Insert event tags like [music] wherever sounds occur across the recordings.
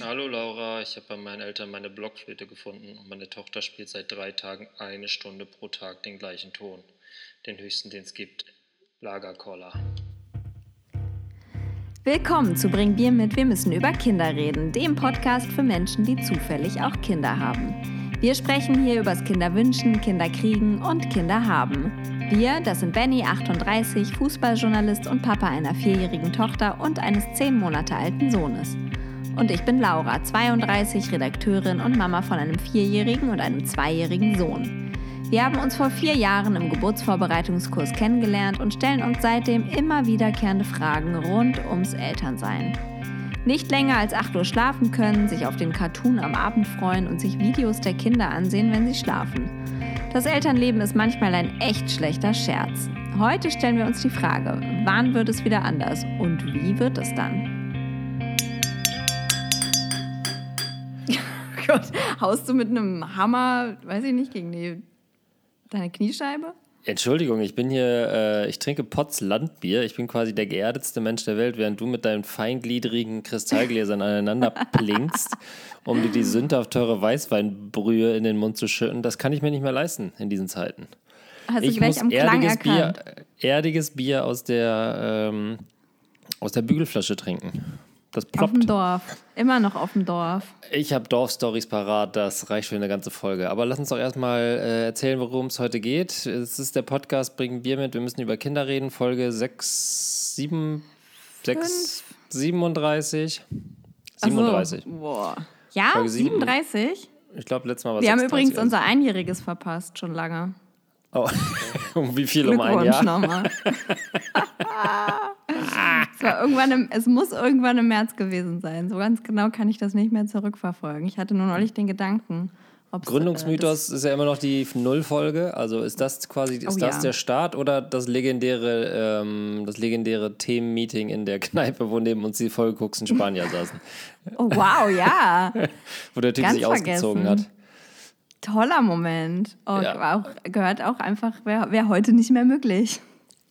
Hallo Laura, ich habe bei meinen Eltern meine Blockflöte gefunden und meine Tochter spielt seit drei Tagen eine Stunde pro Tag den gleichen Ton. Den höchsten, den es gibt. Lagerkoller. Willkommen zu Bring Bier mit, wir müssen über Kinder reden, dem Podcast für Menschen, die zufällig auch Kinder haben. Wir sprechen hier übers Kinderwünschen, Kinderkriegen und Kinder haben. Wir, das sind Benny, 38, Fußballjournalist und Papa einer vierjährigen Tochter und eines zehn Monate alten Sohnes. Und ich bin Laura, 32, Redakteurin und Mama von einem vierjährigen und einem zweijährigen Sohn. Wir haben uns vor vier Jahren im Geburtsvorbereitungskurs kennengelernt und stellen uns seitdem immer wiederkehrende Fragen rund ums Elternsein. Nicht länger als 8 Uhr schlafen können, sich auf den Cartoon am Abend freuen und sich Videos der Kinder ansehen, wenn sie schlafen. Das Elternleben ist manchmal ein echt schlechter Scherz. Heute stellen wir uns die Frage, wann wird es wieder anders und wie wird es dann? Gott, haust du mit einem Hammer, weiß ich nicht, gegen die, deine Kniescheibe? Entschuldigung, ich bin hier, äh, ich trinke Potts Landbier. Ich bin quasi der geerdetste Mensch der Welt, während du mit deinen feingliedrigen Kristallgläsern aneinander plinkst, um dir die sündhaft teure Weißweinbrühe in den Mund zu schütten. Das kann ich mir nicht mehr leisten in diesen Zeiten. Hast ich du gleich muss am Klang erdiges Bier, erkannt? erdiges Bier aus der, ähm, aus der Bügelflasche trinken. Das Auf dem ploppt. Dorf. Immer noch auf dem Dorf. Ich habe Dorfstories parat, das reicht für eine ganze Folge. Aber lass uns doch erstmal äh, erzählen, worum es heute geht. Es ist der Podcast Bringen Bier mit. Wir müssen über Kinder reden. Folge 6, 7, 6, 37. Ach so. 37. Boah. Ja, Folge sieben. 37? Ich glaube, letztes Mal war es Wir haben 36 übrigens unser Einjähriges verpasst, schon lange. Oh. [laughs] um wie viel um ein Jahr? nochmal. [laughs] es, war irgendwann im, es muss irgendwann im März gewesen sein. So ganz genau kann ich das nicht mehr zurückverfolgen. Ich hatte nur neulich den Gedanken. ob's, äh, Gründungsmythos ist ja immer noch die Nullfolge. Also ist das quasi ist Oh das ja. der Start oder das legendäre, ähm, das legendäre Themenmeeting in der [laughs] Kneipe, wo neben uns die Vollgucks in Spanier [laughs] saßen, oh, wow, ja. [laughs] wo der Typ Ganz sich ausgezogen vergessen. hat. Toller Moment. Oh, Ja. auch, gehört auch einfach, wäre wär heute nicht mehr möglich.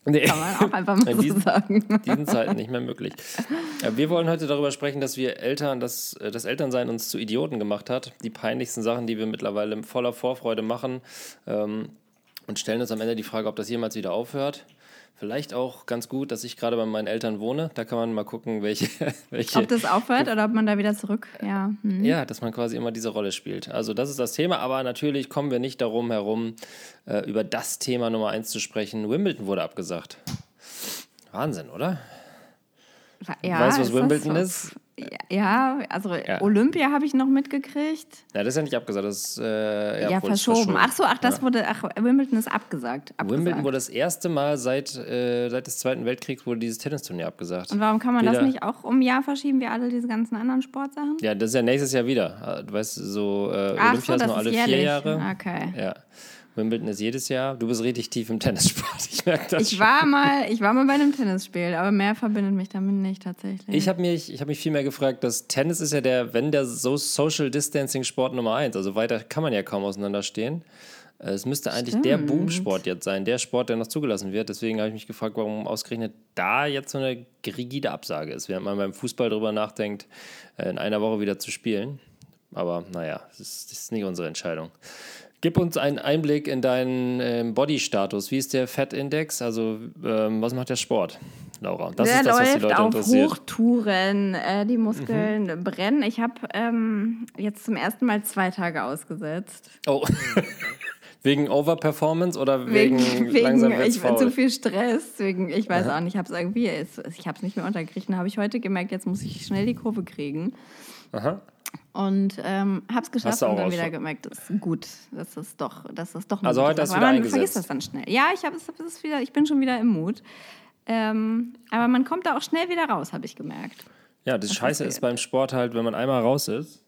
Nee. Kann man auch einfach mal In so diesen, sagen. diesen Zeiten nicht mehr möglich. Ja, wir wollen heute darüber sprechen, dass wir Eltern, dass äh, das Elternsein uns zu Idioten gemacht hat. Die peinlichsten Sachen, die wir mittlerweile voller Vorfreude machen. Ähm, und stellen uns am Ende die Frage, ob das jemals wieder aufhört. Vielleicht auch ganz gut, dass ich gerade bei meinen Eltern wohne. Da kann man mal gucken, welche. [laughs] welche Ob das aufhört oder ob man da wieder zurück. Ja. Hm. ja, dass man quasi immer diese Rolle spielt. Also das ist das Thema, aber natürlich kommen wir nicht darum herum, äh, über das Thema Nummer eins zu sprechen. Wimbledon wurde abgesagt. Wahnsinn, oder? Ja, weißt du, was ist Wimbledon so? ist? Ja, also Ja. Olympia habe ich noch mitgekriegt. Ja, das ist ja nicht abgesagt, das ist äh, Ja, ja, ist verschoben. Ach so, ach, das Ja. wurde, ach, Wimbledon ist abgesagt. abgesagt. Wimbledon wurde das erste Mal seit, äh, seit des Zweiten Weltkriegs wurde dieses Tennisturnier abgesagt. Und warum kann man das Weder- nicht auch um ein Jahr verschieben, wie alle diese ganzen anderen Sportsachen? Ja, das ist ja nächstes Jahr wieder. Du weißt, so äh, Ach Olympia so, ist das nur alle ist vier. Jahre. Okay. Ja. Wimbledon ist jedes Jahr. Du bist richtig tief im Tennissport. Ich merke das Ich schon. war mal, ich war mal bei einem Tennisspiel, aber mehr verbindet mich damit nicht tatsächlich. Ich habe mich, ich hab mich viel mehr gefragt, dass Tennis ist ja der, wenn der so Social Distancing Sport Nummer eins. Also weiter kann man ja kaum auseinanderstehen. Äh, Es müsste eigentlich der Stimmt. Boomsport jetzt sein, der Sport, der noch zugelassen wird. Deswegen habe ich mich gefragt, warum ausgerechnet da jetzt so eine rigide Absage ist, während man beim Fußball darüber nachdenkt, äh, in einer Woche wieder zu spielen. Aber naja, das ist nicht unsere Entscheidung. Gib uns einen Einblick in deinen ähm, Body-Status. Wie ist der Fettindex? Also, ähm, was macht der Sport, Laura? Das der ist das, was die läuft Leute auf interessiert. Mhm. Hochtouren, äh, die Muskeln brennen. Ich habe ähm, jetzt zum ersten Mal zwei Tage ausgesetzt. Oh. [laughs] wegen Overperformance oder [laughs] wegen, langsam wird's ich, faul? zu viel Stress. Wegen, ich weiß auch nicht, ich habe es irgendwie, ich habe es nicht mehr untergekriegt. Dann habe ich heute gemerkt, jetzt muss ich schnell die Kurve kriegen. Aha. Und ähm, habe es geschafft und dann wieder gemerkt, das ist gut, das ist doch, das ist doch Also heute hast du wieder man eingesetzt. vergisst das dann schnell. Ja, ich habe es, es wieder, ich bin schon wieder im Mut. Ähm, aber man kommt da auch schnell wieder raus, habe ich gemerkt. Ja, das Scheiße passiert. ist beim Sport halt, wenn man einmal raus ist,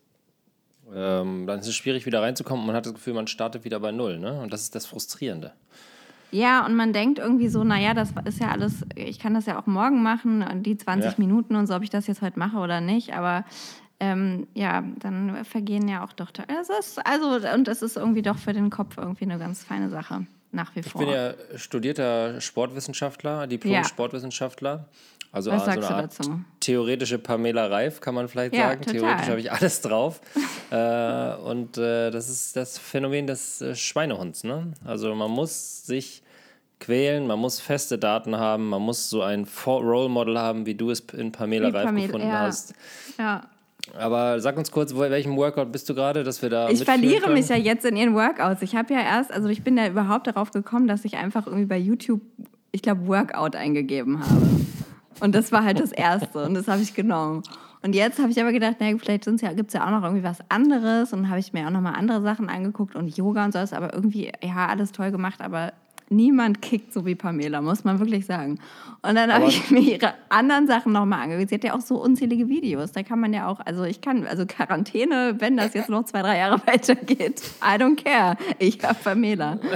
ähm, dann ist es schwierig, wieder reinzukommen und man hat das Gefühl, man startet wieder bei Null. Ne? Und das ist das Frustrierende. Ja, und man denkt irgendwie so, naja, das ist ja alles, ich kann das ja auch morgen machen, die 20 Ja. Minuten und so, ob ich das jetzt heute mache oder nicht, aber ähm, ja, dann vergehen ja auch doch. Es ist, also, und es ist irgendwie doch für den Kopf irgendwie eine ganz feine Sache, nach wie Ich vor. bin ja studierter Sportwissenschaftler. Diplom-Sportwissenschaftler. Also Was so sagst eine Art dazu? theoretische Pamela Reif, kann man vielleicht Ja, sagen. total. Theoretisch habe ich alles drauf. [laughs] äh, und äh, das ist das Phänomen des äh, Schweinehunds. Ne? Also man muss sich quälen, man muss feste Daten haben, man muss so ein Role Model haben, wie du es in Pamela Wie Reif Pamela, gefunden ja. hast. Ja. Aber sag uns kurz, welchem Workout bist du gerade, dass wir da Ich verliere mich ja jetzt in ihren Workouts. Ich habe ja erst, also ich bin ja überhaupt darauf gekommen, dass ich einfach irgendwie bei YouTube, ich glaube, Workout eingegeben habe. Und das war halt das Erste und das habe ich genommen. Und jetzt habe ich aber gedacht, naja, vielleicht ja, gibt es ja auch noch irgendwie was anderes. Und habe ich mir auch noch mal andere Sachen angeguckt und Yoga und so ist aber irgendwie, ja, alles toll gemacht, aber niemand kickt so wie Pamela, muss man wirklich sagen. Und dann habe ich mir ihre anderen Sachen nochmal angeguckt. Sie hat ja auch so unzählige Videos. Da kann man ja auch, also ich kann, also Quarantäne, wenn das jetzt noch zwei, drei Jahre [laughs] weitergeht, I don't care. Ich habe Pamela. [laughs]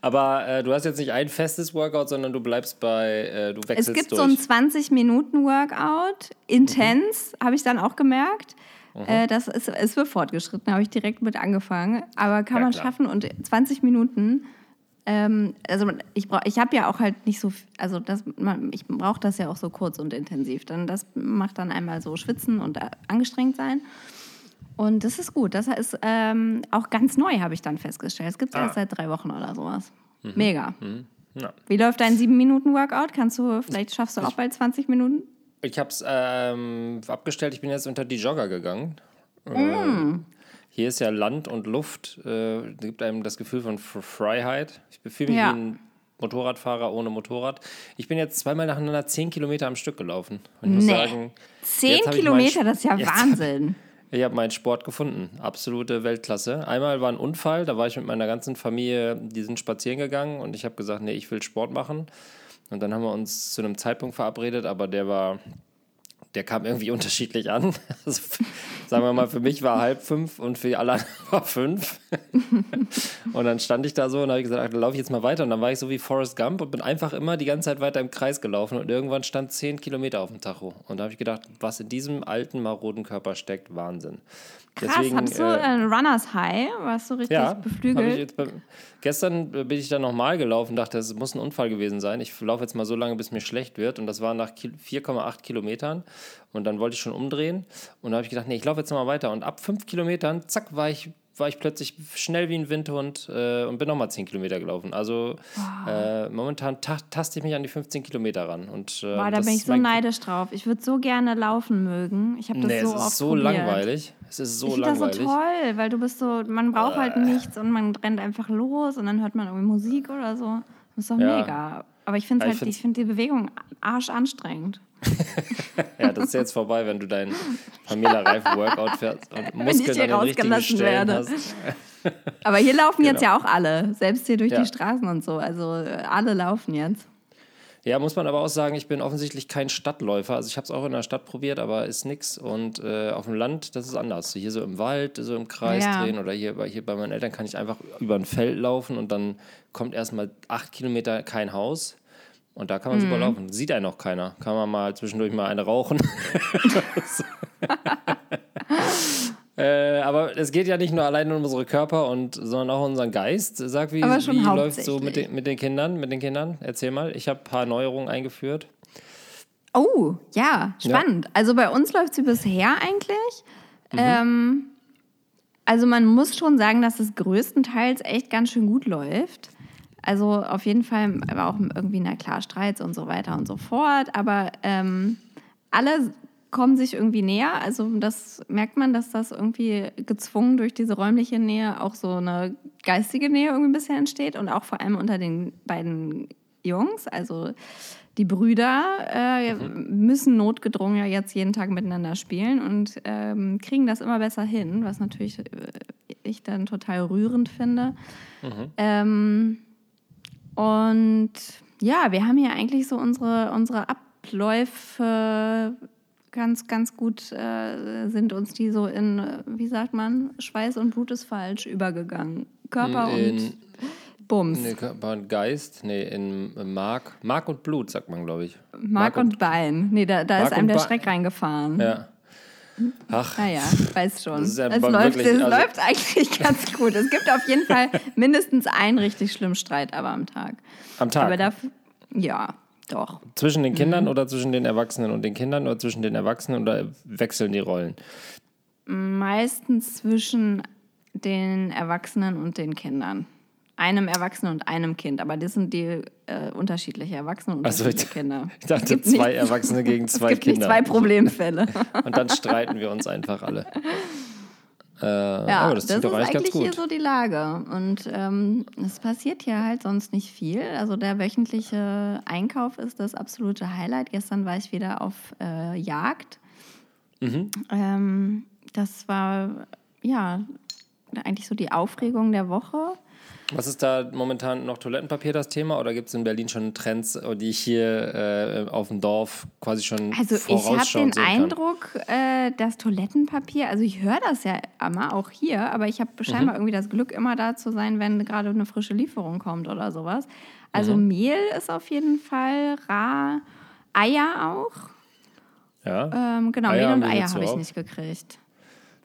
Aber äh, du hast jetzt nicht ein festes Workout, sondern du bleibst bei, äh, du Es wechselst gibt durch. so ein 20-Minuten-Workout, intens, habe ich dann auch gemerkt. Äh, das ist, es wird fortgeschritten, habe ich direkt mit angefangen. Aber kann Ja, man klar. schaffen und 20 Minuten. Ähm, also ich brauch, ich habe ja auch halt nicht so, also das, man, ich brauche das ja auch so kurz und intensiv. Dann das macht dann einmal so schwitzen und äh, angestrengt sein. Und das ist gut. Das ist ähm, auch ganz neu, habe ich dann festgestellt. Es gibt es Ah. erst seit drei Wochen oder sowas. Mega. Ja. Wie läuft dein 7-Minuten-Workout? Kannst du, vielleicht schaffst du auch bald 20 Minuten? Ich habe es ähm, abgestellt, ich bin jetzt unter die Jogger gegangen. Mm. Hier ist ja Land und Luft, äh, gibt einem das Gefühl von Freiheit. Ich fühle mich Ja. wie ein Motorradfahrer ohne Motorrad. Ich bin jetzt zweimal nacheinander 10 Kilometer am Stück gelaufen. Und ich muss Nee. sagen, 10 jetzt hab ich Kilometer, das ist ja Wahnsinn. [laughs] Ich habe meinen Sport gefunden. Absolute Weltklasse. Einmal war ein Unfall, da war ich mit meiner ganzen Familie, die sind spazieren gegangen und ich habe gesagt, nee, ich will Sport machen. Und dann haben wir uns zu einem Zeitpunkt verabredet, aber der war, der kam irgendwie unterschiedlich an. [laughs] Also, sagen wir mal, für mich war halb fünf und für alle anderen [laughs] war fünf. Und dann stand ich da so und habe gesagt, ach, dann laufe ich jetzt mal weiter. Und dann war ich so wie Forrest Gump und bin einfach immer die ganze Zeit weiter im Kreis gelaufen. Und irgendwann stand zehn Kilometer auf dem Tacho. Und da habe ich gedacht, was in diesem alten, maroden Körper steckt, Wahnsinn. Krass, hattest du äh, ein Runners High? Warst du richtig ja, beflügelt? jetzt beim, gestern äh, bin ich dann nochmal gelaufen, dachte, es muss ein Unfall gewesen sein. Ich laufe jetzt mal so lange, bis mir schlecht wird. Und das war nach Ki- 4,8 Kilometern. Und dann wollte ich schon umdrehen. Und da habe ich gedacht, nee, ich laufe jetzt nochmal weiter. Und ab 5 Kilometern, zack, war ich, war ich plötzlich schnell wie ein Windhund äh, und bin nochmal 10 Kilometer gelaufen. Also äh, momentan ta taste ich mich an die 15 Kilometer ran. Und, äh, Boah, da bin ich so neidisch drauf. Ich würde so gerne laufen mögen. Ich habe das Nee, so es oft ist so probiert. langweilig. Es ist so ich finde das so langweilig. toll, weil du bist so, man braucht halt nichts und man rennt einfach los und dann hört man irgendwie Musik oder so. Das ist doch Ja. mega. Aber ich finde ich halt, ich finde die Bewegung arsch anstrengend. [laughs] Ja, das ist jetzt vorbei, wenn du dein Pamela Reif Workout fährst und ich Muskeln hier an den richtigen rausgelassen Stellen werde. hast. Aber hier laufen jetzt ja auch alle, selbst hier durch Genau. Ja. die Straßen und so. Also äh, alle laufen jetzt. Ja, muss man aber auch sagen, ich bin offensichtlich kein Stadtläufer. Also ich habe es auch in der Stadt probiert, aber ist nix. Und äh, auf dem Land, das ist anders. Hier so im Wald, so im Kreis Ja. drehen oder hier, bei- hier bei meinen Eltern kann ich einfach über ein Feld laufen und dann kommt erstmal acht Kilometer kein Haus. Und da kann man Mhm. super laufen. Sieht einen auch keiner. Kann man mal zwischendurch mal eine rauchen. [laughs] [laughs] [laughs] Äh, aber es geht ja nicht nur allein um unsere Körper und sondern auch um unseren Geist. Sag, wie, wie läuft so mit den, mit den Kindern? Mit den Kindern? Erzähl mal. Ich habe ein paar Neuerungen eingeführt. Oh, ja, spannend. Also bei uns läuft sie bisher eigentlich. Ähm, also man muss schon sagen, dass es größtenteils echt ganz schön gut läuft. Also auf jeden Fall, aber auch irgendwie, na klar, Streits und so weiter und so fort. Aber ähm, alle kommen sich irgendwie näher. Also das merkt man, dass das irgendwie gezwungen durch diese räumliche Nähe auch so eine geistige Nähe irgendwie ein bisschen entsteht. Und auch vor allem unter den beiden Jungs. Also die Brüder äh, müssen notgedrungen ja jetzt jeden Tag miteinander spielen und ähm, kriegen das immer besser hin, was natürlich äh, ich dann total rührend finde. Ähm, und ja, wir haben hier eigentlich so unsere, unsere Abläufe ganz, ganz gut, äh, sind uns die so in, wie sagt man, Schweiß und Blut ist falsch übergegangen. Körper In- und Bums. Nee, Körper und Geist, nee, in Mark, Mark und Blut, sagt man, glaube ich. Mark und Bein. Nee, da, da Mark ist einem und der. Schreck reingefahren. Ja. Ach, Naja, weiß schon. Ja es läuft, wirklich- es also- läuft eigentlich [laughs] ganz gut. Es gibt auf jeden Fall mindestens einen richtig schlimmen Streit aber am Tag. am Tag. Aber dafür, ja, Doch. Zwischen den Kindern oder zwischen den Erwachsenen und den Kindern oder zwischen den Erwachsenen oder wechseln die Rollen? Meistens zwischen den Erwachsenen und den Kindern. Einem Erwachsenen und einem Kind. Aber das sind die äh, unterschiedliche Erwachsene und Also unterschiedliche ich- Kinder. [laughs] Ich dachte, Es gibt zwei nicht- Erwachsene gegen zwei es gibt Kinder. nicht zwei Problemfälle. Und dann streiten wir uns einfach alle. [laughs] Äh, Ja, aber das, das, ist eigentlich hier so die Lage. Und ähm, es passiert hier halt sonst nicht viel. Also der wöchentliche Einkauf ist das absolute Highlight. Gestern war ich wieder auf äh, Jagd. Mhm. Ähm, das war ja eigentlich so die Aufregung der Woche. Was ist da momentan noch Toilettenpapier das Thema oder gibt es in Berlin schon Trends, die ich hier äh, auf dem Dorf quasi schon Also ich habe den? Eindruck, äh, dass Toilettenpapier, also ich höre das ja immer auch hier, aber ich habe scheinbar Mhm. irgendwie das Glück, immer da zu sein, wenn gerade eine frische Lieferung kommt oder sowas. Also Mhm. Mehl ist auf jeden Fall rar, Eier auch. Ja, Ähm, genau, Eier Mehl und Eier habe ich nicht gekriegt.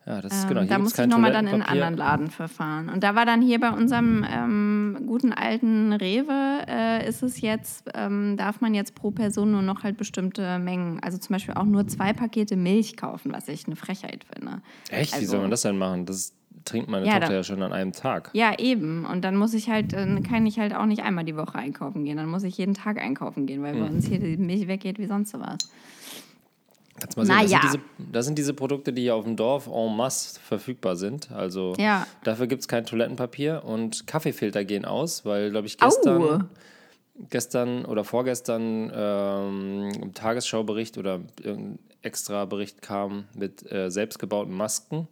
Ja, das ist Ähm, genau. Hier da musste kein ich nochmal dann in einen anderen Laden verfahren. Und da war dann hier bei unserem ähm, guten alten Rewe, äh, ist es jetzt, ähm, darf man jetzt pro Person nur noch halt bestimmte Mengen, also zum Beispiel auch nur zwei Pakete Milch kaufen, was ich eine Frechheit finde. Echt? Wie Also- soll man das denn machen? Das trinkt meine Ja, Tochter dann- ja schon an einem Tag. Ja, eben. Und dann muss ich halt, dann kann ich halt auch nicht einmal die Woche einkaufen gehen. Dann muss ich jeden Tag einkaufen gehen, weil bei Hm. uns hier die Milch weggeht wie sonst was. Kannst mal sehen, Na das, sind diese, das sind diese Produkte, die hier auf dem Dorf en masse verfügbar sind. Also Ja. dafür gibt es kein Toilettenpapier und Kaffeefilter gehen aus, weil, glaube ich, gestern, Au! gestern oder vorgestern ähm, im Tagesschaubericht oder irgendein extra Bericht kam mit äh, selbstgebauten Masken.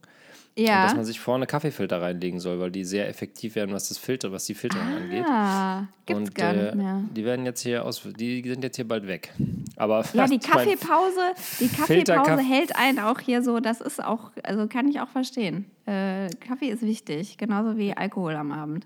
Und Ja. dass man sich vorne Kaffeefilter reinlegen soll, weil die sehr effektiv werden, was das Filter, was die Filterung angeht. Ah, gibt's Und gar äh, nicht mehr. die werden jetzt hier aus, die sind jetzt hier bald weg. Aber [laughs] Ja, die [laughs] Kaffeepause, die Kaffeepause hält einen auch hier so, das ist auch, also kann ich auch verstehen. Äh, Kaffee ist wichtig, genauso wie Alkohol am Abend.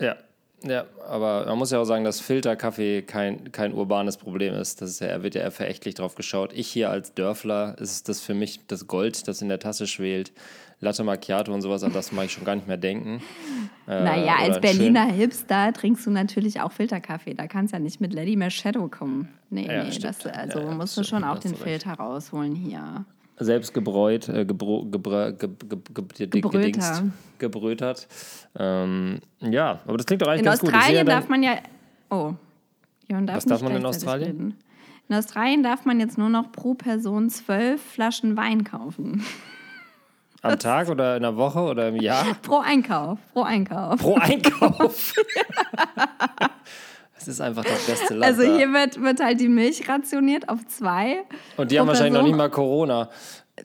Ja, ja, aber man muss ja auch sagen, dass Filterkaffee kein, kein urbanes Problem ist. Das ist ja, er wird ja eher verächtlich drauf geschaut. Ich hier als Dörfler ist das für mich das Gold, das in der Tasse schwelt. Latte Macchiato und sowas, an das mag ich schon gar nicht mehr denken. [laughs] Äh, naja, als Berliner Hipster trinkst du natürlich auch Filterkaffee. Da kannst ja nicht mit Lady Shadow kommen. Nee, Ja, nee, das, also Ja, ja, musst du schon auch den du. Filter rausholen hier. Selbst gebräut, äh, gebro, gebrä, ge, ge, ge, ge, Gebröter. gebrötert. Ähm, ja, aber das klingt doch eigentlich In ganz gut. Sehe Australien darf man ja. Oh. Jörn darf Was darf nicht man in Australien? Reden. In Australien darf man jetzt nur noch pro Person zwölf Flaschen Wein kaufen. Am Tag oder in der Woche oder im Jahr Pro Einkauf. Pro Einkauf. pro Einkauf. Das ist einfach das beste Land. Also hier wird, wird halt die Milch rationiert auf zwei. Und die haben wahrscheinlich noch nicht mal Corona. [laughs]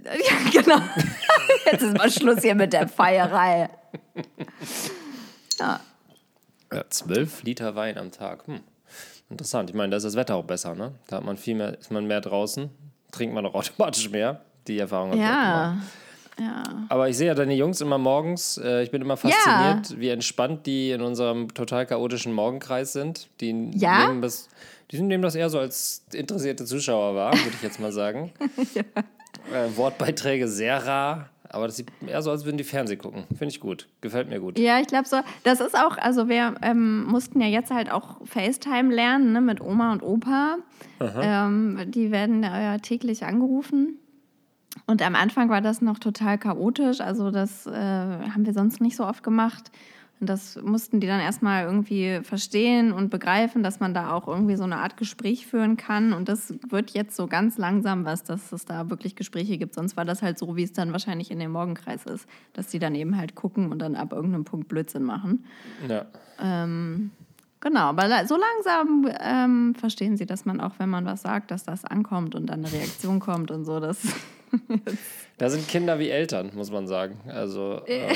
Ja, genau. Jetzt ist mal Schluss hier mit der Feierei. Ja, Ja, 12 Liter Wein am Tag. Hm. Interessant. Ich meine, da ist das Wetter auch besser, ne? Da hat man viel mehr, ist man mehr draußen, trinkt man auch automatisch mehr. Die Erfahrung habe ich auch gemacht. Ja. ja. Aber ich sehe ja deine Jungs immer morgens. Äh, ich bin immer fasziniert, wie entspannt die in unserem total chaotischen Morgenkreis sind. Die Ja? nehmen das, die nehmen das eher so als interessierte Zuschauer wahr, würde ich jetzt mal sagen. [laughs] äh, Wortbeiträge sehr rar, aber das sieht eher so, als würden die Fernseh gucken. Finde ich gut. Gefällt mir gut. Ja, ich glaube so. Das ist auch, also wir ähm, mussten ja jetzt halt auch FaceTime lernen ne, mit Oma und Opa. Ähm, die werden ja täglich angerufen. Und am Anfang war das noch total chaotisch. Also das äh, haben wir sonst nicht so oft gemacht. Und das mussten die dann erstmal irgendwie verstehen und begreifen, dass man da auch irgendwie so eine Art Gespräch führen kann. Und das wird jetzt so ganz langsam was, dass es da wirklich Gespräche gibt. Sonst war das halt so, wie es dann wahrscheinlich in dem Morgenkreis ist, dass die dann eben halt gucken und dann ab irgendeinem Punkt Blödsinn machen. Ja. Genau, aber so langsam ähm, verstehen sie, dass man auch, wenn man was sagt, dass das ankommt und dann eine Reaktion kommt und so. Das [laughs] [laughs] Da sind Kinder wie Eltern, muss man sagen. Also ähm,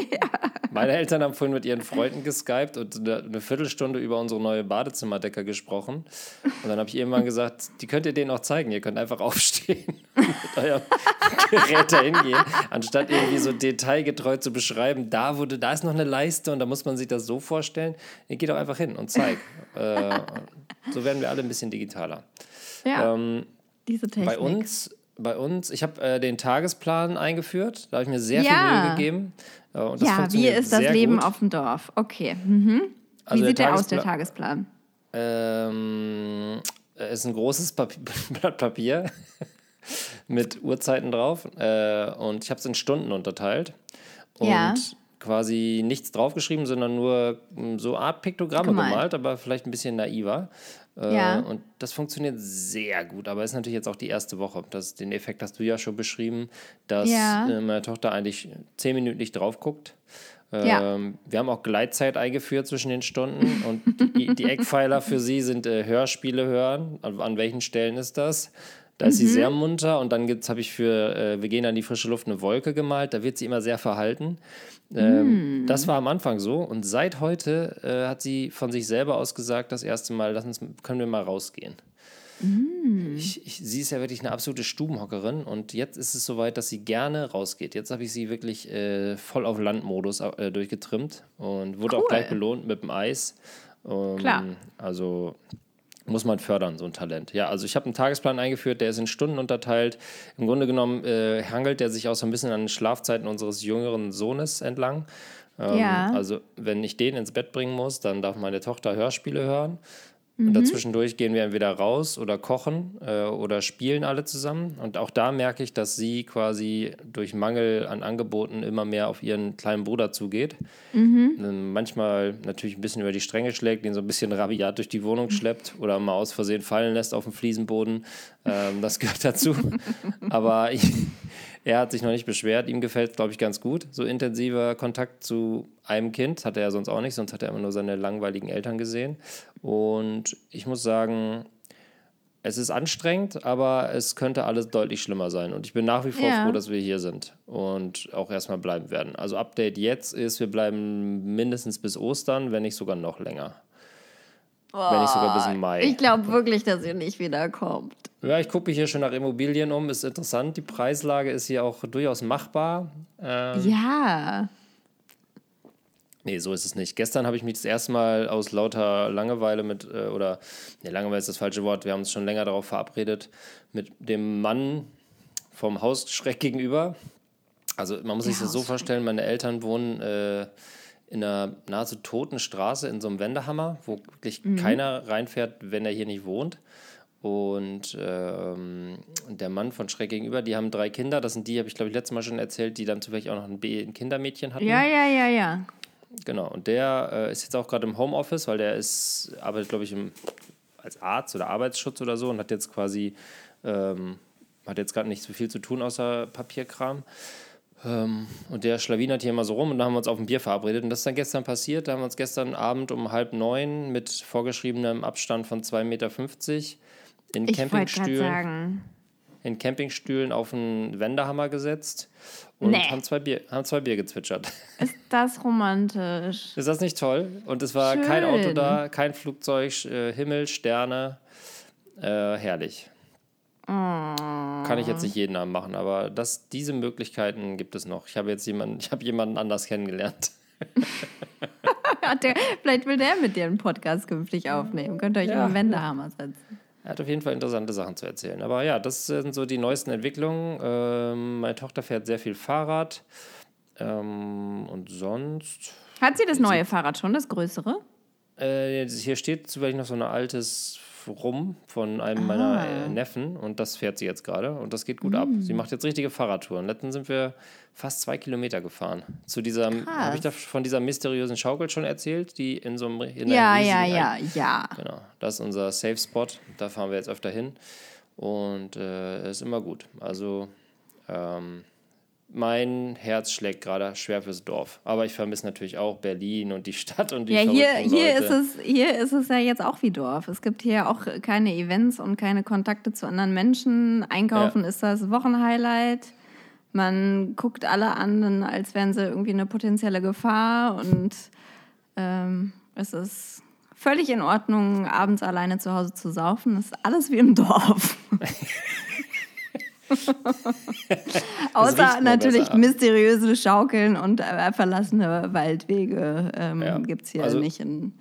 [laughs] meine Eltern haben vorhin mit ihren Freunden geskypt und eine, Viertelstunde über unsere neue Badezimmerdecke gesprochen. Und dann habe ich irgendwann gesagt, die könnt ihr denen auch zeigen. Ihr könnt einfach [laughs] aufstehen und mit eurem Gerät dahin gehen, anstatt irgendwie so detailgetreu zu beschreiben, da wurde, da ist noch eine Leiste und da muss man sich das so vorstellen. Ihr geht doch einfach hin und zeigt. Äh, so werden wir alle ein bisschen digitaler. ja, Ähm, diese Technik. bei uns, bei uns, ich habe äh, den Tagesplan eingeführt, da habe ich mir sehr viel Ja. Mühe gegeben. Äh, und das Ja, wie ist das Leben gut. auf dem Dorf? Okay. Mhm. Wie Also der sieht der aus, der Tagespla- Tagesplan? Ähm, ist ein großes Papier, [laughs] Blatt Papier [laughs] mit Uhrzeiten drauf äh, und ich habe es in Stunden unterteilt und Ja. quasi nichts draufgeschrieben, sondern nur mm, so Art Piktogramme Gemalt. gemalt, aber vielleicht ein bisschen naiver. Äh, Ja. Und das funktioniert sehr gut, aber ist natürlich jetzt auch die erste Woche. Das, den Effekt hast du ja schon beschrieben, dass Ja. äh, meine Tochter eigentlich zehn Minuten nicht drauf guckt. Ja. Ähm, wir haben auch Gleitzeit eingeführt zwischen den Stunden und die, die Eckpfeiler für sie sind äh, Hörspiele hören. An, an welchen Stellen ist das? Da ist sie Mhm. sehr munter und dann habe ich für äh, Wir gehen an die frische Luft eine Wolke gemalt. Da wird sie immer sehr verhalten. Ähm, Mm. Das war am Anfang so und seit heute äh, hat sie von sich selber aus gesagt, das erste Mal, lass uns, können wir mal rausgehen. Mm. Ich, ich, sie ist ja wirklich eine absolute Stubenhockerin und jetzt ist es soweit, dass sie gerne rausgeht. Jetzt habe ich sie wirklich äh, voll auf Landmodus äh, durchgetrimmt und wurde auch Cool. gleich belohnt mit dem Eis. Ähm, Klar. Also muss man fördern, so ein Talent. Ja, also ich habe einen Tagesplan eingeführt, der ist in Stunden unterteilt. Im Grunde genommen äh, hangelt der sich auch so ein bisschen an den Schlafzeiten unseres jüngeren Sohnes entlang. Ähm, Ja. Also wenn ich den ins Bett bringen muss, dann darf meine Tochter Hörspiele hören. Mhm. Und dazwischendurch gehen wir entweder raus oder kochen äh, oder spielen alle zusammen. Und auch da merke ich, dass sie quasi durch Mangel an Angeboten immer mehr auf ihren kleinen Bruder zugeht. Mhm. Ähm, Manchmal natürlich ein bisschen über die Stränge schlägt, den so ein bisschen rabiat durch die Wohnung schleppt oder mal aus Versehen fallen lässt auf dem Fliesenboden. Ähm, das gehört dazu. [laughs] Aber ich, er hat sich noch nicht beschwert. Ihm gefällt es, glaube ich, ganz gut. So intensiver Kontakt zu einem Kind hatte er sonst auch nicht, sonst hat er immer nur seine langweiligen Eltern gesehen. Und ich muss sagen, es ist anstrengend, aber es könnte alles deutlich schlimmer sein. Und ich bin nach wie vor Ja. froh, dass wir hier sind und auch erstmal bleiben werden. Also Update jetzt ist, wir bleiben mindestens bis Ostern, wenn nicht sogar noch länger. wenn nicht sogar bis Mai. Ich glaube wirklich, dass ihr nicht wiederkommt. Ja, ich gucke mich hier schon nach Immobilien um. Ist interessant. Die Preislage ist hier auch durchaus machbar. Ähm, Ja. Nee, so ist es nicht. Gestern habe ich mich das erste Mal aus lauter Langeweile mit, äh, oder, nee, Langeweile ist das falsche Wort, wir haben uns schon länger darauf verabredet, mit dem Mann vom Hausschreck gegenüber. Also man muss sich das so vorstellen, meine Eltern wohnen äh, in einer nahezu toten Straße in so einem Wendehammer, wo wirklich keiner reinfährt, wenn er hier nicht wohnt. Und ähm, der Mann von schräg gegenüber, die haben drei Kinder. Das sind die, habe ich glaube ich letztes Mal schon erzählt, die dann zufällig auch noch ein, B ein Kindermädchen hatten. Ja, ja, ja, ja. Genau, und der äh, ist jetzt auch gerade im Homeoffice, weil der ist, arbeitet, glaube ich, im, als Arzt oder Arbeitsschutz oder so und hat jetzt quasi, ähm, hat jetzt gerade nicht so viel zu tun außer Papierkram. Ähm, und der schlawinert hier immer so rum und da haben wir uns auf ein Bier verabredet. Und das ist dann gestern passiert. Da haben wir uns gestern Abend um halb neun mit vorgeschriebenem Abstand von 2,50 Meter in Ich Campingstühlen sagen. in Campingstühlen auf einen Wendehammer gesetzt und Nee. haben, zwei Bier, haben zwei Bier gezwitschert. [laughs] Ist das romantisch? Ist das nicht toll? Und es war kein Auto Schön. da, kein Flugzeug, äh, Himmel, Sterne. Äh, herrlich. Oh. Kann ich jetzt nicht jeden Abend machen, aber das, diese Möglichkeiten gibt es noch. Ich habe jetzt jemanden, ich habe jemanden anders kennengelernt. [laughs] Der, vielleicht will der mit dir einen Podcast künftig aufnehmen. Könnt ihr euch Ja. im Wendehammer setzen. Er hat auf jeden Fall interessante Sachen zu erzählen. Aber ja, das sind so die neuesten Entwicklungen. Ähm, meine Tochter fährt sehr viel Fahrrad. Ähm, und sonst. Hat sie das neue Fahrrad schon, das größere? Äh, hier steht zufällig noch so ein altes rum von einem Ah. meiner äh, Neffen und das fährt sie jetzt gerade und das geht gut ab. Mm. Sie macht jetzt richtige Fahrradtouren. Letztens sind wir fast zwei Kilometer gefahren. Zu dieser, habe ich da von dieser mysteriösen Schaukel schon erzählt, die in so einem in Ja, einem ja, ja, ja. Genau, das ist unser Safe Spot. Da fahren wir jetzt öfter hin und äh, ist immer gut. Also ähm, mein Herz schlägt gerade schwer fürs Dorf, aber ich vermisse natürlich auch Berlin und die Stadt und die Ja, hier, hier, Leute. ist es, hier ist es ja jetzt auch wie Dorf. Es gibt hier auch keine Events und keine Kontakte zu anderen Menschen. Einkaufen Ja. ist das Wochenhighlight. Man guckt alle an, als wären sie irgendwie eine potenzielle Gefahr. Und ähm, es ist völlig in Ordnung, abends alleine zu Hause zu saufen. Es ist alles wie im Dorf. [laughs] [laughs] Außer natürlich mysteriöse Schaukeln und äh, verlassene Waldwege ähm, Ja. gibt es hier Also, nicht in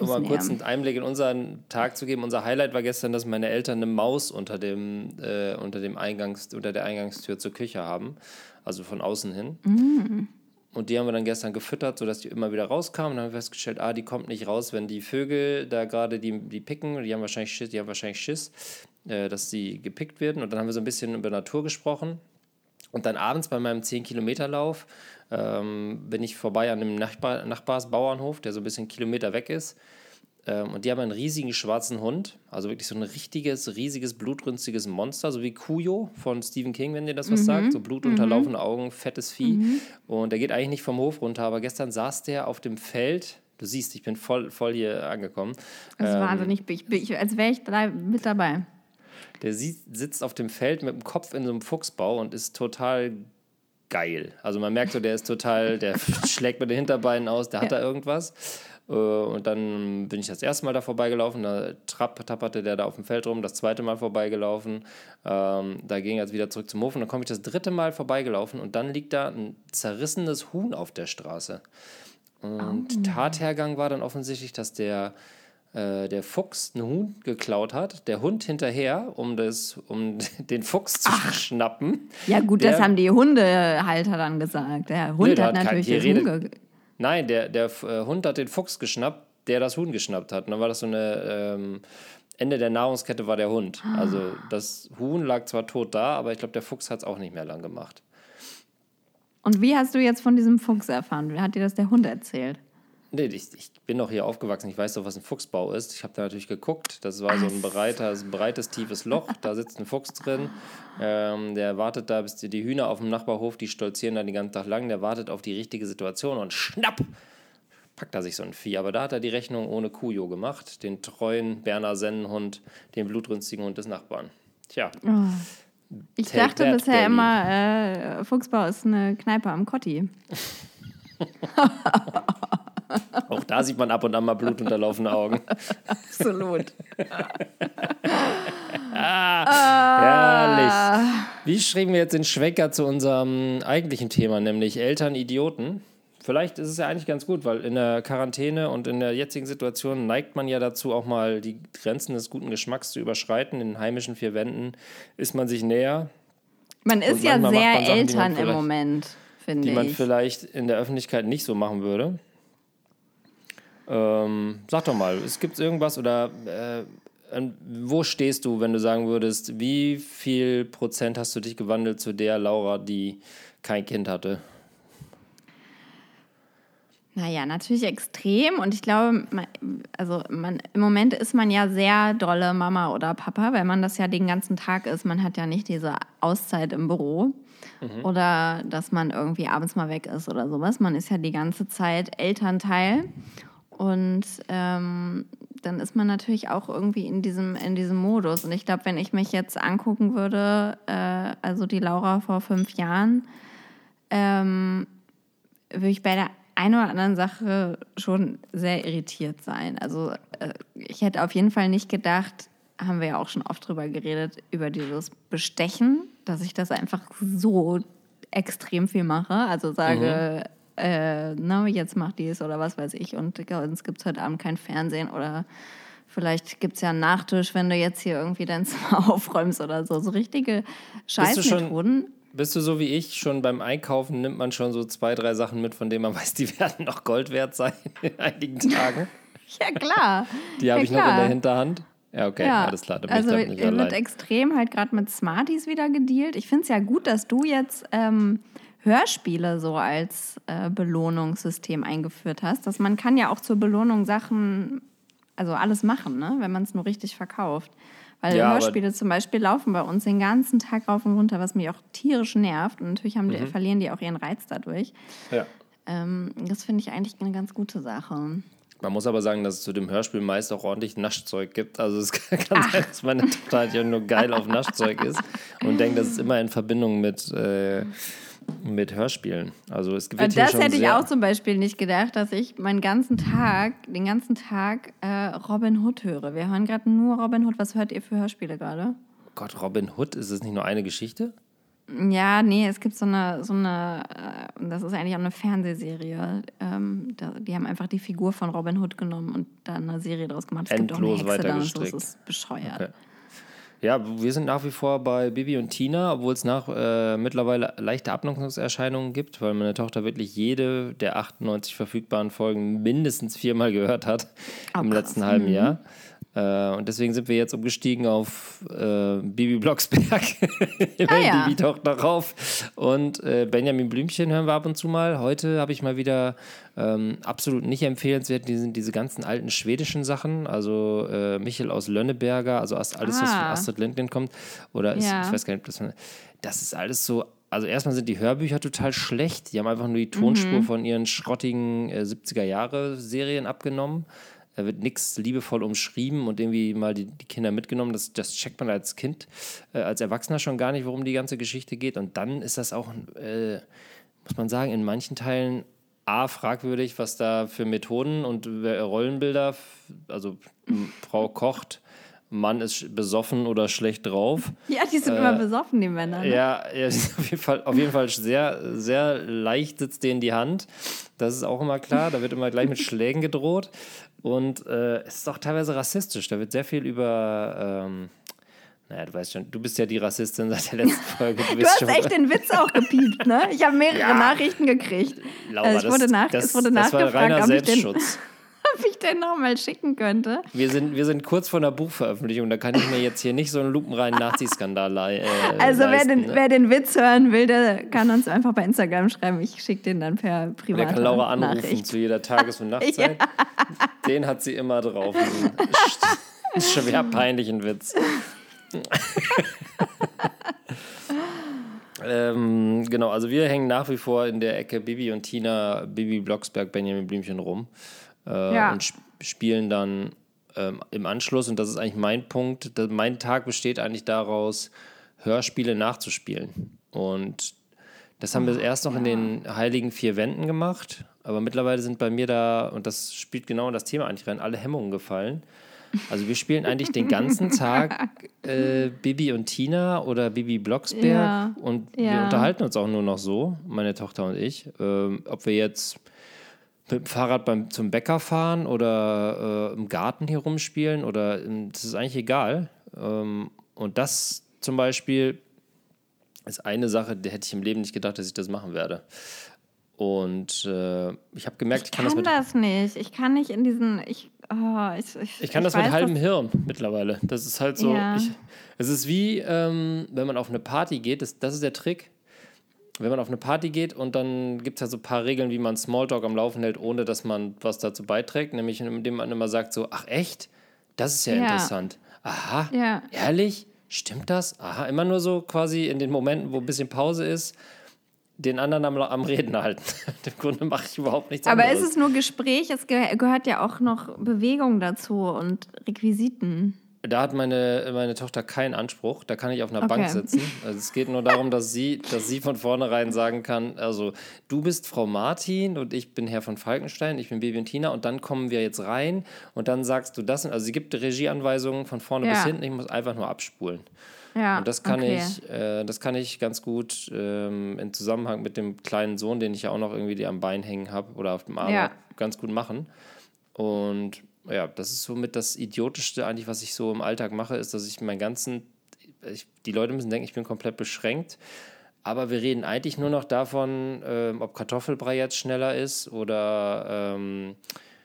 Um mal kurz einen Einblick in unseren Tag zu geben. Unser Highlight war gestern, dass meine Eltern eine Maus unter, dem, äh, unter, dem Eingangs, unter der Eingangstür zur Küche haben. Also von außen hin. Und die haben wir dann gestern gefüttert, sodass die immer wieder rauskamen. Dann haben wir festgestellt, ah, die kommt nicht raus, wenn die Vögel da gerade die, die picken. Die haben wahrscheinlich Schiss, die haben wahrscheinlich Schiss, äh, dass sie gepickt werden. Und dann haben wir so ein bisschen über Natur gesprochen. Und dann abends bei meinem 10-Kilometer-Lauf ähm, bin ich vorbei an einem Nachbar Nachbarsbauernhof, der so ein bisschen Kilometer weg ist. Ähm, und die haben einen riesigen schwarzen Hund, also wirklich so ein richtiges, riesiges, blutrünstiges Monster, so wie Kuyo von Stephen King, wenn dir das was mhm. sagt. So blutunterlaufende mhm. Augen, fettes Vieh. Mhm. Und der geht eigentlich nicht vom Hof runter, aber gestern saß der auf dem Feld. Du siehst, ich bin voll, voll hier angekommen. Das ist ähm, wahnsinnig, ich, ich, als wäre ich da mit dabei. Der sitzt auf dem Feld mit dem Kopf in so einem Fuchsbau und ist total geil. Also man merkt so, der ist total, der [laughs] schlägt mit den Hinterbeinen aus, der hat da irgendwas. Äh, und dann bin ich das erste Mal da vorbeigelaufen, da trapp, tapperte der da auf dem Feld rum, das zweite Mal vorbeigelaufen, ähm, da ging er jetzt wieder zurück zum Hof und dann komme ich das dritte Mal vorbeigelaufen und dann liegt da ein zerrissenes Huhn auf der Straße. Und oh. Tathergang war dann offensichtlich, dass der, äh, der Fuchs einen Huhn geklaut hat, der Hund hinterher, um, das, um [laughs] den Fuchs zu Ach. schnappen. Ja gut, der, das haben die Hundehalter dann gesagt. Der Hund nee, hat natürlich das Huhn Nein, der, der äh, Hund hat den Fuchs geschnappt, der das Huhn geschnappt hat. Und dann war das so eine. Ähm, Ende der Nahrungskette war der Hund. Ah. Also das Huhn lag zwar tot da, aber ich glaube, der Fuchs hat es auch nicht mehr lang gemacht. Und wie hast du jetzt von diesem Fuchs erfahren? Wie hat dir das der Hund erzählt? Nee, ich, ich bin doch hier aufgewachsen. Ich weiß doch, was ein Fuchsbau ist. Ich habe da natürlich geguckt. Das war so ein, breiter, ein breites, tiefes Loch. Da sitzt ein Fuchs drin. Ähm, der wartet da, bis die, die Hühner auf dem Nachbarhof, die stolzieren da den ganzen Tag lang. Der wartet auf die richtige Situation und schnapp! Packt er sich so ein Vieh. Aber da hat er die Rechnung ohne Kujo gemacht. Den treuen Berner Sennenhund, den blutrünstigen Hund des Nachbarn. Tja. Oh. Ich dachte bisher Berlin. immer, äh, Fuchsbau ist eine Kneipe am Kotti. [laughs] [laughs] Auch da sieht man ab und an mal blutunterlaufene Augen. Absolut. ah, herrlich. Wie schreiben wir jetzt den Schwenker zu unserem eigentlichen Thema, nämlich Eltern Idioten? Vielleicht ist es ja eigentlich ganz gut, weil in der Quarantäne und in der jetzigen Situation neigt man ja dazu, auch mal die Grenzen des guten Geschmacks zu überschreiten. In den heimischen vier Wänden ist man sich näher. Man ist ja sehr Sachen, Eltern im Moment, finde ich. Die man vielleicht in der Öffentlichkeit nicht so machen würde. Ähm, sag doch mal, es gibt irgendwas oder äh, wo stehst du, wenn du sagen würdest, wie viel Prozent hast du dich gewandelt zu der Laura, die kein Kind hatte? Naja, natürlich extrem. Und ich glaube, also man, im Moment ist man ja sehr dolle Mama oder Papa, weil man das ja den ganzen Tag ist. Man hat ja nicht diese Auszeit im Büro mhm. oder dass man irgendwie abends mal weg ist oder sowas. Man ist ja die ganze Zeit Elternteil. Und ähm, dann ist man natürlich auch irgendwie in diesem, in diesem Modus. Und ich glaube, wenn ich mich jetzt angucken würde, äh, also die Laura vor fünf Jahren, ähm, würde ich bei der einen oder anderen Sache schon sehr irritiert sein. Also äh, ich hätte auf jeden Fall nicht gedacht, haben wir ja auch schon oft drüber geredet, über dieses Bestechen, dass ich das einfach so extrem viel mache. Also sage, mhm äh, na, jetzt macht dies oder was weiß ich und uns gibt es heute Abend kein Fernsehen oder vielleicht gibt es ja einen Nachtisch, wenn du jetzt hier irgendwie dein [laughs] Zimmer aufräumst oder so. So richtige Scheißmethoden. Bist du so wie ich, schon beim Einkaufen nimmt man schon so zwei, drei Sachen mit, von denen man [laughs] weiß, die werden noch Gold wert sein [laughs] in einigen Tagen? ja, klar. Die habe ja, ich noch in der Hinterhand. Ja, okay, ja. alles klar. Da also nicht wird extrem halt gerade mit Smarties wieder gedealt. Ich finde es ja gut, dass du jetzt ähm, Hörspiele so als äh, Belohnungssystem eingeführt hast, dass man kann ja auch zur Belohnung Sachen, also alles machen, ne? wenn man es nur richtig verkauft. Weil ja, Hörspiele zum Beispiel laufen bei uns den ganzen Tag rauf und runter, was mich auch tierisch nervt. Und natürlich haben die, mhm. verlieren die auch ihren Reiz dadurch. Ja. Ähm, das finde ich eigentlich eine ganz gute Sache. Man muss aber sagen, dass es zu dem Hörspiel meist auch ordentlich Naschzeug gibt. Also es [laughs] kann Ach. sein, dass meine Tochter halt ja nur geil auf Naschzeug ist und denkt, dass es immer in Verbindung mit äh, mit Hörspielen. Also es wird Das hätte ich auch zum Beispiel nicht gedacht, dass ich meinen ganzen Tag, den ganzen Tag äh, Robin Hood höre. Wir hören gerade nur Robin Hood. Was hört ihr für Hörspiele gerade? Gott, Robin Hood, ist es nicht nur eine Geschichte? Ja, nee, es gibt so eine, so eine, äh, das ist eigentlich auch eine Fernsehserie. Ähm, da, die haben einfach die Figur von Robin Hood genommen und da eine Serie draus gemacht. Es Endlos gibt auch eine Hexe da und so, das ist bescheuert. Okay. Ja, wir sind nach wie vor bei Bibi und Tina, obwohl es nach äh, mittlerweile leichte Abnutzungserscheinungen gibt, weil meine Tochter wirklich jede der 98 verfügbaren Folgen mindestens viermal gehört hat Oh, im krass. letzten halben Jahr. Äh, und deswegen sind wir jetzt umgestiegen auf äh, Bibi Blocksberg. [laughs] Ah, ja. Bibi Tochter drauf. Und äh, Benjamin Blümchen hören wir ab und zu mal. Heute habe ich mal wieder ähm, absolut nicht empfehlenswert, die sind diese ganzen alten schwedischen Sachen. Also äh, Michel aus Lönneberger, also alles, was von Ah. Astrid Lindgren kommt. Oder ist, Ja. ich weiß gar nicht, ob das, von- das ist alles so. Also erstmal sind die Hörbücher total schlecht. Die haben einfach nur die Tonspur von ihren schrottigen äh, 70er-Jahre-Serien abgenommen. Da wird nichts liebevoll umschrieben und irgendwie mal die, die Kinder mitgenommen. Das, das checkt man als Kind, äh, als Erwachsener schon gar nicht, worum die ganze Geschichte geht. Und dann ist das auch, äh, muss man sagen, in manchen Teilen A, fragwürdig, was da für Methoden und äh, Rollenbilder, also Frau kocht, Mann ist besoffen oder schlecht drauf. [laughs] Ja, die sind immer besoffen, die Männer. Ne? Äh, Ja, ja auf jeden Fall, auf jeden Fall sehr, sehr leicht sitzt denen die Hand. Das ist auch immer klar. Da wird immer gleich mit [laughs] Schlägen gedroht. Und äh, es ist auch teilweise rassistisch. Da wird sehr viel über. Ähm, naja, du weißt schon, du bist ja die Rassistin seit der letzten [laughs] Folge. Du bist hast schon, echt den Witz auch gepiept, ne? Ich habe mehrere Ja. Nachrichten gekriegt. Laura, also ich wurde, das, nach, das, es wurde das war reiner Selbstschutz. [laughs] ich den nochmal schicken könnte. Wir sind, wir sind kurz vor einer Buchveröffentlichung. Da kann ich mir jetzt hier nicht so einen lupenreinen Nazi-Skandal äh, Also wer leisten. den, ne? wer den Witz hören will, der kann uns einfach bei Instagram schreiben. Ich schicke den dann per Der private kann Laura anrufen Nachricht. zu jeder Tages- und [laughs] Nachtzeit. Den hat sie immer drauf. [laughs] Schwer peinlichen Witz. ähm, genau, also wir hängen nach wie vor in der Ecke Bibi und Tina, Bibi Blocksberg, Benjamin Blümchen rum äh, Ja. und sp spielen dann ähm, im Anschluss, und das ist eigentlich mein Punkt, mein Tag besteht eigentlich daraus, Hörspiele nachzuspielen. Und das haben wir erst noch in den heiligen vier Wänden gemacht, aber mittlerweile sind bei mir da, und das spielt genau in das Thema eigentlich rein, alle Hemmungen gefallen. Also wir spielen eigentlich den ganzen [laughs] Tag äh, Bibi und Tina oder Bibi Blocksberg Ja, und wir ja. unterhalten uns auch nur noch so, meine Tochter und ich. Ähm, ob wir jetzt mit dem Fahrrad beim, zum Bäcker fahren oder äh, im Garten hier rumspielen oder ähm, das ist eigentlich egal. Ähm, und das zum Beispiel ist eine Sache, die hätte ich im Leben nicht gedacht, dass ich das machen werde. Und äh, ich habe gemerkt, ich kann, das kann mit, das nicht. Ich kann nicht in diesen. Ich, oh, ich, ich, ich kann das mit weiß, halbem dass- Hirn mittlerweile. Das ist halt so. Ja. Ich, es ist wie, ähm, wenn man auf eine Party geht, das, das ist der Trick. Wenn man auf eine Party geht und dann gibt es ja so ein paar Regeln, wie man Smalltalk am Laufen hält, ohne dass man was dazu beiträgt, nämlich indem man immer sagt so, ach echt? Das ist ja, Ja. interessant. Aha, Ja. ehrlich? Stimmt das? Aha, immer nur so quasi in den Momenten, wo ein bisschen Pause ist, den anderen am, am Reden halten. [laughs] Im Grunde mache ich überhaupt nichts Aber anderes. ist es nur Gespräch? Es ge gehört ja auch noch Bewegung dazu und Requisiten. Da hat meine, meine Tochter keinen Anspruch. Da kann ich auf einer Okay. Bank sitzen. Also es geht nur darum, dass sie, dass sie von vornherein sagen kann, also du bist Frau Martin und ich bin Herr von Falkenstein, ich bin Baby und Tina und dann kommen wir jetzt rein und dann sagst du das. Also sie gibt Regieanweisungen von vorne Ja. bis hinten. Ich muss einfach nur abspulen. Ja, Und das kann okay. ich, äh, das kann ich ganz gut ähm, im Zusammenhang mit dem kleinen Sohn, den ich ja auch noch irgendwie am Bein hängen habe oder auf dem Arm, Ja. ganz gut machen. Und ja, das ist somit das Idiotischste eigentlich, was ich so im Alltag mache, ist, dass ich meinen ganzen, ich, die Leute müssen denken, ich bin komplett beschränkt. Aber wir reden eigentlich nur noch davon, ähm, ob Kartoffelbrei jetzt schneller ist oder ähm,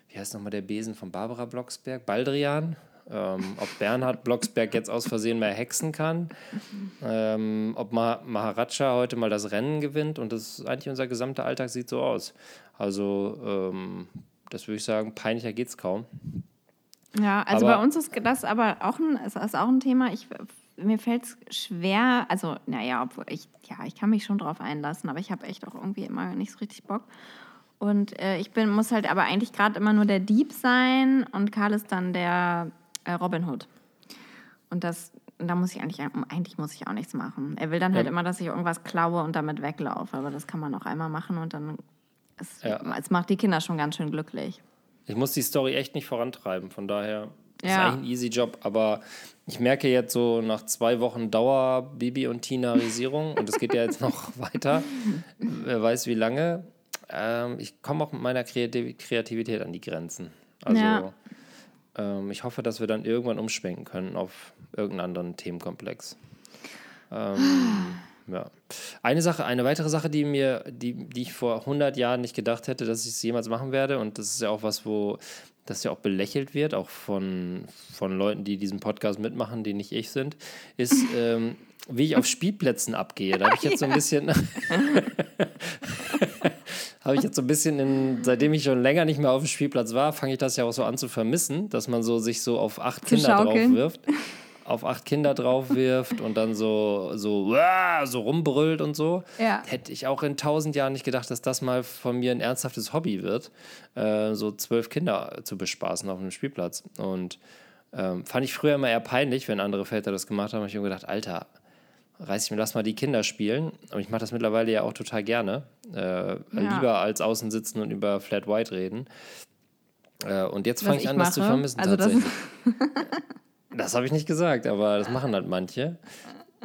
wie heißt nochmal der Besen von Barbara Blocksberg? Baldrian? Ähm, ob Bernhard Blocksberg jetzt aus Versehen mehr hexen kann, ähm, ob Ma Maharaja heute mal das Rennen gewinnt und das ist eigentlich unser gesamter Alltag sieht so aus. Also ähm, das würde ich sagen, peinlicher geht's kaum. Ja, also Aber- bei uns ist das aber auch ein, es ist auch ein Thema. Ich, mir fällt es schwer, also naja, obwohl ich, ja, ich kann mich schon drauf einlassen, aber ich habe echt auch irgendwie immer nicht so richtig Bock. Und äh, ich bin, muss halt aber eigentlich gerade immer nur der Dieb sein und Karl ist dann der äh, Robin Hood. Und das, da muss ich eigentlich, eigentlich muss ich auch nichts machen. Er will dann halt Ja. immer, dass ich irgendwas klaue und damit weglaufe, aber das kann man auch einmal machen und dann, es, Ja. es macht die Kinder schon ganz schön glücklich. Ich muss die Story echt nicht vorantreiben, von daher ist Ja. eigentlich ein easy Job, aber ich merke jetzt so nach zwei Wochen Dauer Bibi und Tinarisierung und es geht ja jetzt noch [laughs] weiter, wer weiß wie lange, ähm, ich komme auch mit meiner Kreativ Kreativität an die Grenzen. Also Ja. ähm, ich hoffe, dass wir dann irgendwann umschwenken können auf irgendeinen anderen Themenkomplex. Ähm, [sighs] ja. Eine Sache, eine weitere Sache, die mir, die, die ich vor 100 Jahren nicht gedacht hätte, dass ich es jemals machen werde, und das ist ja auch was, wo das ja auch belächelt wird, auch von, von Leuten, die diesen Podcast mitmachen, die nicht ich sind, ist, [laughs] ähm, wie ich auf Spielplätzen abgehe. Da habe ich jetzt so ein bisschen. [laughs] [laughs] habe ich jetzt so ein bisschen, in, seitdem ich schon länger nicht mehr auf dem Spielplatz war, fange ich das ja auch so an zu vermissen, dass man so sich so auf acht Kinder drauf wirft. Auf acht Kinder drauf wirft und dann so, so, "Uah", so rumbrüllt und so. Ja. Hätte ich auch in tausend Jahren nicht gedacht, dass das mal von mir ein ernsthaftes Hobby wird, äh, so zwölf Kinder zu bespaßen auf einem Spielplatz. Und ähm, fand ich früher immer eher peinlich, wenn andere Väter das gemacht haben. Hab ich mir gedacht, Alter, reiß ich mir, lass mal die Kinder spielen. Und ich mache das mittlerweile ja auch total gerne. Äh, Lieber als außen sitzen und über Flat White reden. Äh, und jetzt fange ich ich an, das zu mache. vermissen. Also tatsächlich. [laughs] das habe ich nicht gesagt, aber das machen halt manche.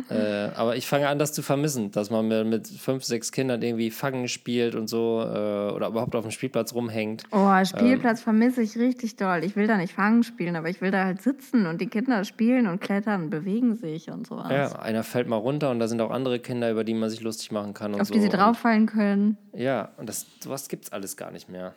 Äh, aber ich fange an, das zu vermissen, dass man mit, fünf, sechs Kindern irgendwie Fangen spielt und so äh, oder überhaupt auf dem Spielplatz rumhängt. Oh, Spielplatz vermisse ich richtig doll. Ich will da nicht Fangen spielen, aber ich will da halt sitzen und die Kinder spielen und klettern und bewegen sich und sowas. Ja, einer fällt mal runter und da sind auch andere Kinder, über die man sich lustig machen kann und Auf so. die sie drauffallen können. Ja, und das, sowas gibt es alles gar nicht mehr.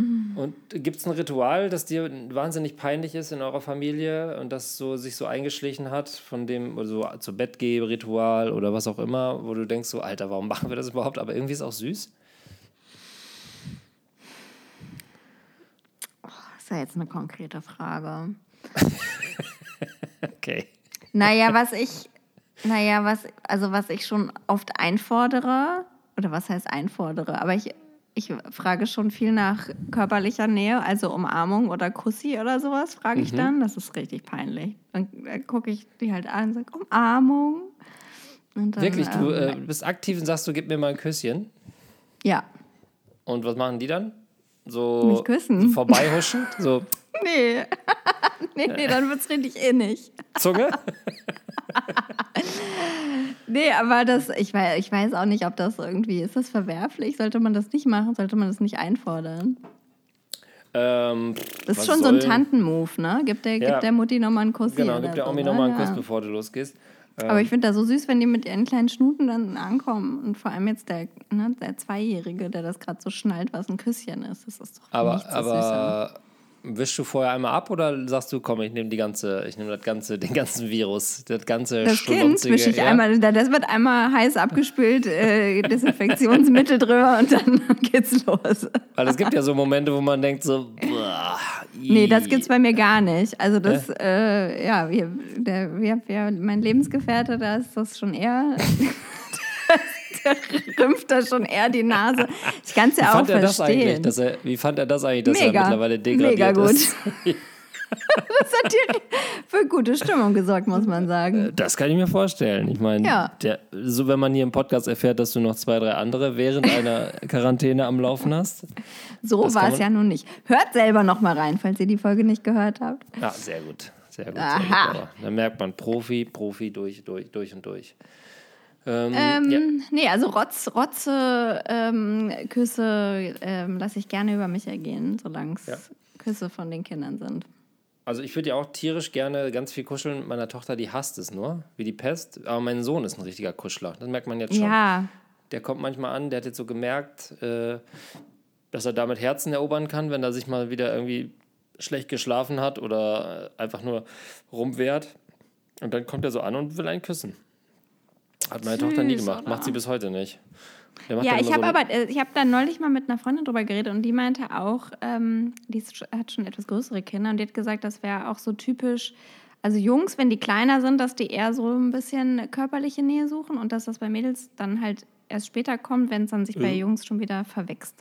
Mhm. Und gibt es ein Ritual, das dir wahnsinnig peinlich ist in eurer Familie und das so, sich so eingeschlichen hat, von dem, oder so zu Bett geh Ritual oder was auch immer, wo du denkst, so, Alter, warum machen wir das überhaupt? Aber irgendwie ist es auch süß. Das ist ja jetzt eine konkrete Frage. [laughs] Okay. Naja, was ich, naja, was, also was ich schon oft einfordere, oder was heißt einfordere, aber ich, ich frage schon viel nach körperlicher Nähe, also Umarmung oder Kussi oder sowas, frage Mhm. ich dann. Das ist richtig peinlich. Dann, dann gucke ich die halt an und sage, Umarmung. Dann, Wirklich, du ähm, äh, bist aktiv und sagst, du gib mir mal ein Küsschen. ja. Und was machen die dann? So Mich küssen. so vorbeihuschen? So [laughs] Nee. [laughs] nee, nee, dann wird es richtig innig. Zunge? [laughs] Nee, aber das, ich weiß, ich weiß auch nicht, ob das irgendwie, ist das verwerflich? Sollte man das nicht machen? Sollte man das nicht einfordern? ähm, Das ist schon so ein soll- Tantenmove, ne? Gib der, Ja. gib der Mutti nochmal einen Kuss. Genau, gib der Omi ne? nochmal einen Kuss, Ja. bevor du losgehst. Aber ich finde das so süß, wenn die mit ihren kleinen Schnuten dann ankommen. Und vor allem jetzt der, ne, der Zweijährige, der das gerade so schnallt, was ein Küsschen ist. Das ist doch Aber, nichts so süßer. Wischst du vorher einmal ab oder sagst du, komm, ich nehme die ganze, ich nehme das ganze, [laughs] den ganzen Virus, das ganze Das Kind wische ich ja? einmal, das wird einmal heiß abgespült, äh, Desinfektionsmittel [laughs] drüber und dann [laughs] geht's los. Weil es gibt ja so Momente, wo man denkt so, boah, Nee, das gibt's bei mir gar nicht. Also das, äh, ja, wir, der, wir, mein Lebensgefährte, da ist das schon eher, der rümpft da schon eher die Nase. Ich kann es Wie ja auch fand er das eigentlich? verstehen. Er, wie fand er das eigentlich, dass Mega, er mittlerweile degradiert mega gut. ist? [laughs] Das hat dir für gute Stimmung gesorgt, muss man sagen. Das kann ich mir vorstellen. Ich meine, Ja. so wenn man hier im Podcast erfährt, dass du noch zwei, drei andere während einer Quarantäne am Laufen hast. So war es ja nun nicht. Hört selber noch mal rein, falls ihr die Folge nicht gehört habt. Ja, sehr gut. Sehr gut. Sehr Aha. gut. Aber Da merkt man Profi, Profi durch, durch, durch und durch. Ähm, ja. Ähm, Nee, also Rotz, Rotze, ähm, Küsse ähm, lasse ich gerne über mich ergehen, solange es Ja. Küsse von den Kindern sind. Also ich würde ja auch tierisch gerne ganz viel kuscheln mit meiner Tochter, die hasst es nur, wie die Pest. Aber mein Sohn ist ein richtiger Kuschler. Das merkt man jetzt schon. Ja, Der kommt manchmal an, der hat jetzt so gemerkt, äh, dass er damit Herzen erobern kann, wenn er sich mal wieder irgendwie schlecht geschlafen hat oder einfach nur rumwehrt. Und dann kommt er so an und will einen küssen. Hat meine Tochter nie Süß, gemacht, oder? macht sie bis heute nicht. Ja ich habe so aber, äh, ich habe da neulich mal mit einer Freundin drüber geredet und die meinte auch, ähm, die ist, hat schon etwas größere Kinder und die hat gesagt, das wäre auch so typisch, also Jungs, wenn die kleiner sind, dass die eher so ein bisschen körperliche Nähe suchen und dass das bei Mädels dann halt erst später kommt, wenn es dann sich bei Jungs schon wieder verwächst.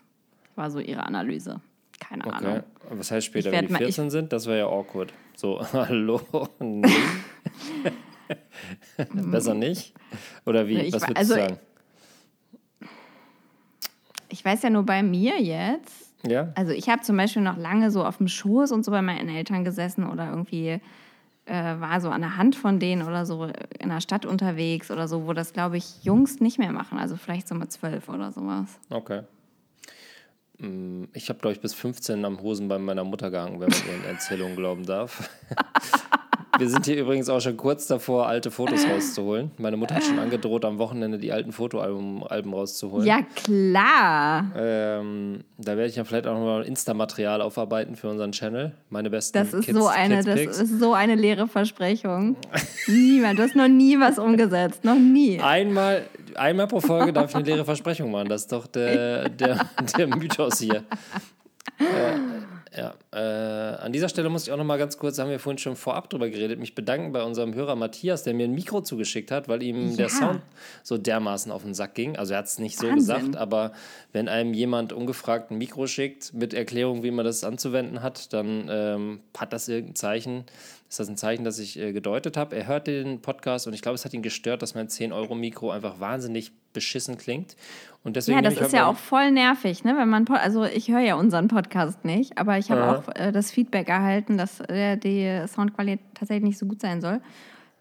War so ihre Analyse. Keine Okay. Ahnung. Was heißt später, wenn die mal- ich- 14 sind? Das wäre ja awkward. So, [laughs] hallo? Nee. [laughs] Besser nicht? Oder wie? Ich Was wa- würdest also- du sagen? Ich weiß ja nur bei mir jetzt, Ja? Also ich habe zum Beispiel noch lange so auf dem Schoß und so bei meinen Eltern gesessen oder irgendwie äh, war so an der Hand von denen oder so in der Stadt unterwegs oder so, wo das, glaube ich, Jungs nicht mehr machen. Also vielleicht so mit zwölf oder sowas. Okay. Mm, Ich habe, glaube ich, bis 15 am Hosenbein meiner Mutter gehangen, wenn man ihren Erzählungen glauben darf. [laughs] Wir sind hier übrigens auch schon kurz davor, alte Fotos rauszuholen. Meine Mutter hat schon angedroht, am Wochenende die alten Fotoalben Alben rauszuholen. Ja, klar. Ähm, da werde ich ja vielleicht auch nochmal Insta-Material aufarbeiten für unseren Channel. Meine besten Das ist Kids, so eine, das ist so eine leere Versprechung. Niemand, du hast noch nie was umgesetzt, noch nie. Einmal, einmal pro Folge darf ich eine leere Versprechung machen. Das ist doch der, der, der Mythos hier. Äh, ja, äh, an dieser Stelle muss ich auch noch mal ganz kurz, haben wir vorhin schon vorab drüber geredet, mich bedanken bei unserem Hörer Matthias, der mir ein Mikro zugeschickt hat, weil ihm der Ja. Sound so dermaßen auf den Sack ging. Also er hat es nicht so Wahnsinn. gesagt, aber wenn einem jemand ungefragt ein Mikro schickt mit Erklärung, wie man das anzuwenden hat, dann ähm, hat das irgendein Zeichen. Ist das ein Zeichen, das ich äh, gedeutet habe? Er hört den Podcast und ich glaube, es hat ihn gestört, dass mein 10-Euro-Mikro einfach wahnsinnig beschissen klingt. Und deswegen Ja, das ich ist ja auch voll nervig, ne? Wenn man, also ich höre ja unseren Podcast nicht, aber ich habe auch äh, das Feedback erhalten, dass äh, die Soundqualität tatsächlich nicht so gut sein soll.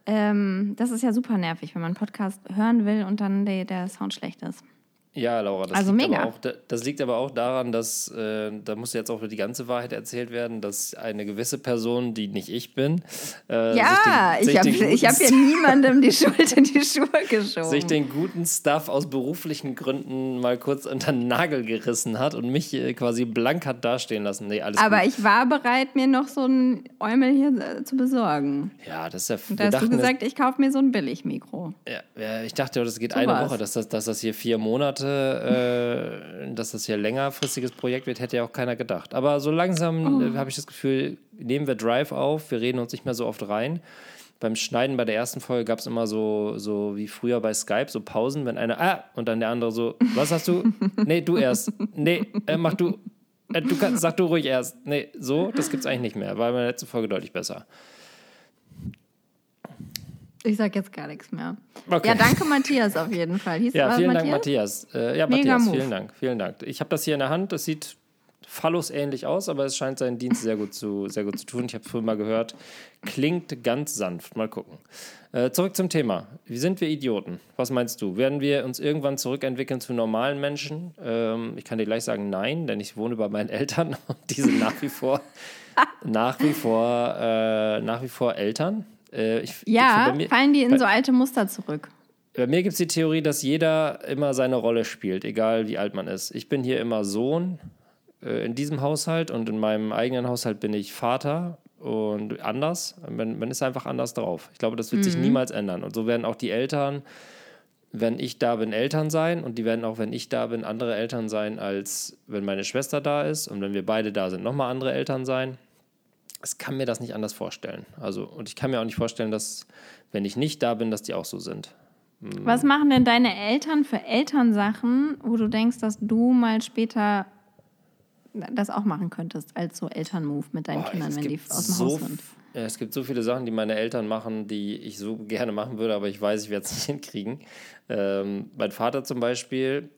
Ähm, das ist ja super nervig, wenn man einen Podcast hören will und dann der, der Sound schlecht ist. Ja, Laura, das, Also liegt mega. Aber auch, da- das liegt aber auch daran, dass, äh, da muss jetzt auch die ganze Wahrheit erzählt werden, dass eine gewisse Person, die nicht ich bin, äh, Ja, sich den, ich habe hab hier niemandem die [laughs] Schuld in die Schuhe geschoben. sich den guten Stuff aus beruflichen Gründen mal kurz unter den Nagel gerissen hat und mich äh, quasi blank hat dastehen lassen. Nee, alles aber gut. ich war bereit, mir noch so ein Eumel hier äh, zu besorgen. Ja, das ist ja. Und da hast du dachten, das- gesagt, ich kaufe mir so ein Billigmikro. Ja, ja, ich dachte, das geht So eine war's. Woche, dass das, dass das hier vier Monate, äh, dass das hier ein längerfristiges Projekt wird, hätte ja auch keiner gedacht. Aber so langsam äh, habe ich das Gefühl, nehmen wir Drive auf, wir reden uns nicht mehr so oft rein. Beim Schneiden bei der ersten Folge gab es immer so, so wie früher bei Skype, so Pausen, wenn einer, ah, und dann der andere so, was hast du? [laughs] Nee, du erst. Nee, äh, mach du. Äh, du kannst, sag du ruhig erst. Nee, so, das gibt's eigentlich nicht mehr. War in der letzten Folge deutlich besser. Ich sag jetzt gar nichts mehr. Okay. Ja, danke Matthias auf jeden Fall. Hieß Ja, es vielen Dank, Matthias. Äh, ja, Mega Matthias, Move. vielen Dank, vielen Dank. Ich habe das hier in der Hand. Das sieht Phallus-ähnlich aus, aber es scheint seinen Dienst sehr gut zu, sehr gut zu tun. Ich habe früher mal gehört, klingt ganz sanft. Mal gucken. Äh, zurück zum Thema. Wie sind wir Idioten? Was meinst du? Werden wir uns irgendwann zurückentwickeln zu normalen Menschen? Ähm, ich kann dir gleich sagen, nein, denn ich wohne bei meinen [laughs] Eltern und die sind nach wie vor, nach wie vor, äh, nach wie vor Eltern. Äh, ich, Ja, mir- fallen die in bei- so alte Muster zurück. bei mir gibt es die Theorie, dass jeder immer seine Rolle spielt, egal wie alt man ist. Ich bin hier immer Sohn äh, in diesem Haushalt und in meinem eigenen Haushalt bin ich Vater und anders. Man, man ist einfach anders drauf. Ich glaube, das wird sich niemals ändern. Und so werden auch die Eltern, wenn ich da bin, Eltern sein und die werden auch, wenn ich da bin, andere Eltern sein, als wenn meine Schwester da ist und wenn wir beide da sind, nochmal andere Eltern sein. Ich kann mir das nicht anders vorstellen. Also, und ich kann mir auch nicht vorstellen, dass, wenn ich nicht da bin, dass die auch so sind. Was machen denn deine Eltern für Elternsachen, wo du denkst, dass du mal später das auch machen könntest, als so Elternmove mit deinen Boah, Kindern, es wenn die aus dem so Haus sind? Ja, es gibt so viele Sachen, die meine Eltern machen, die ich so gerne machen würde, aber ich weiß, ich werde es [laughs] nicht hinkriegen. Ähm, mein Vater zum Beispiel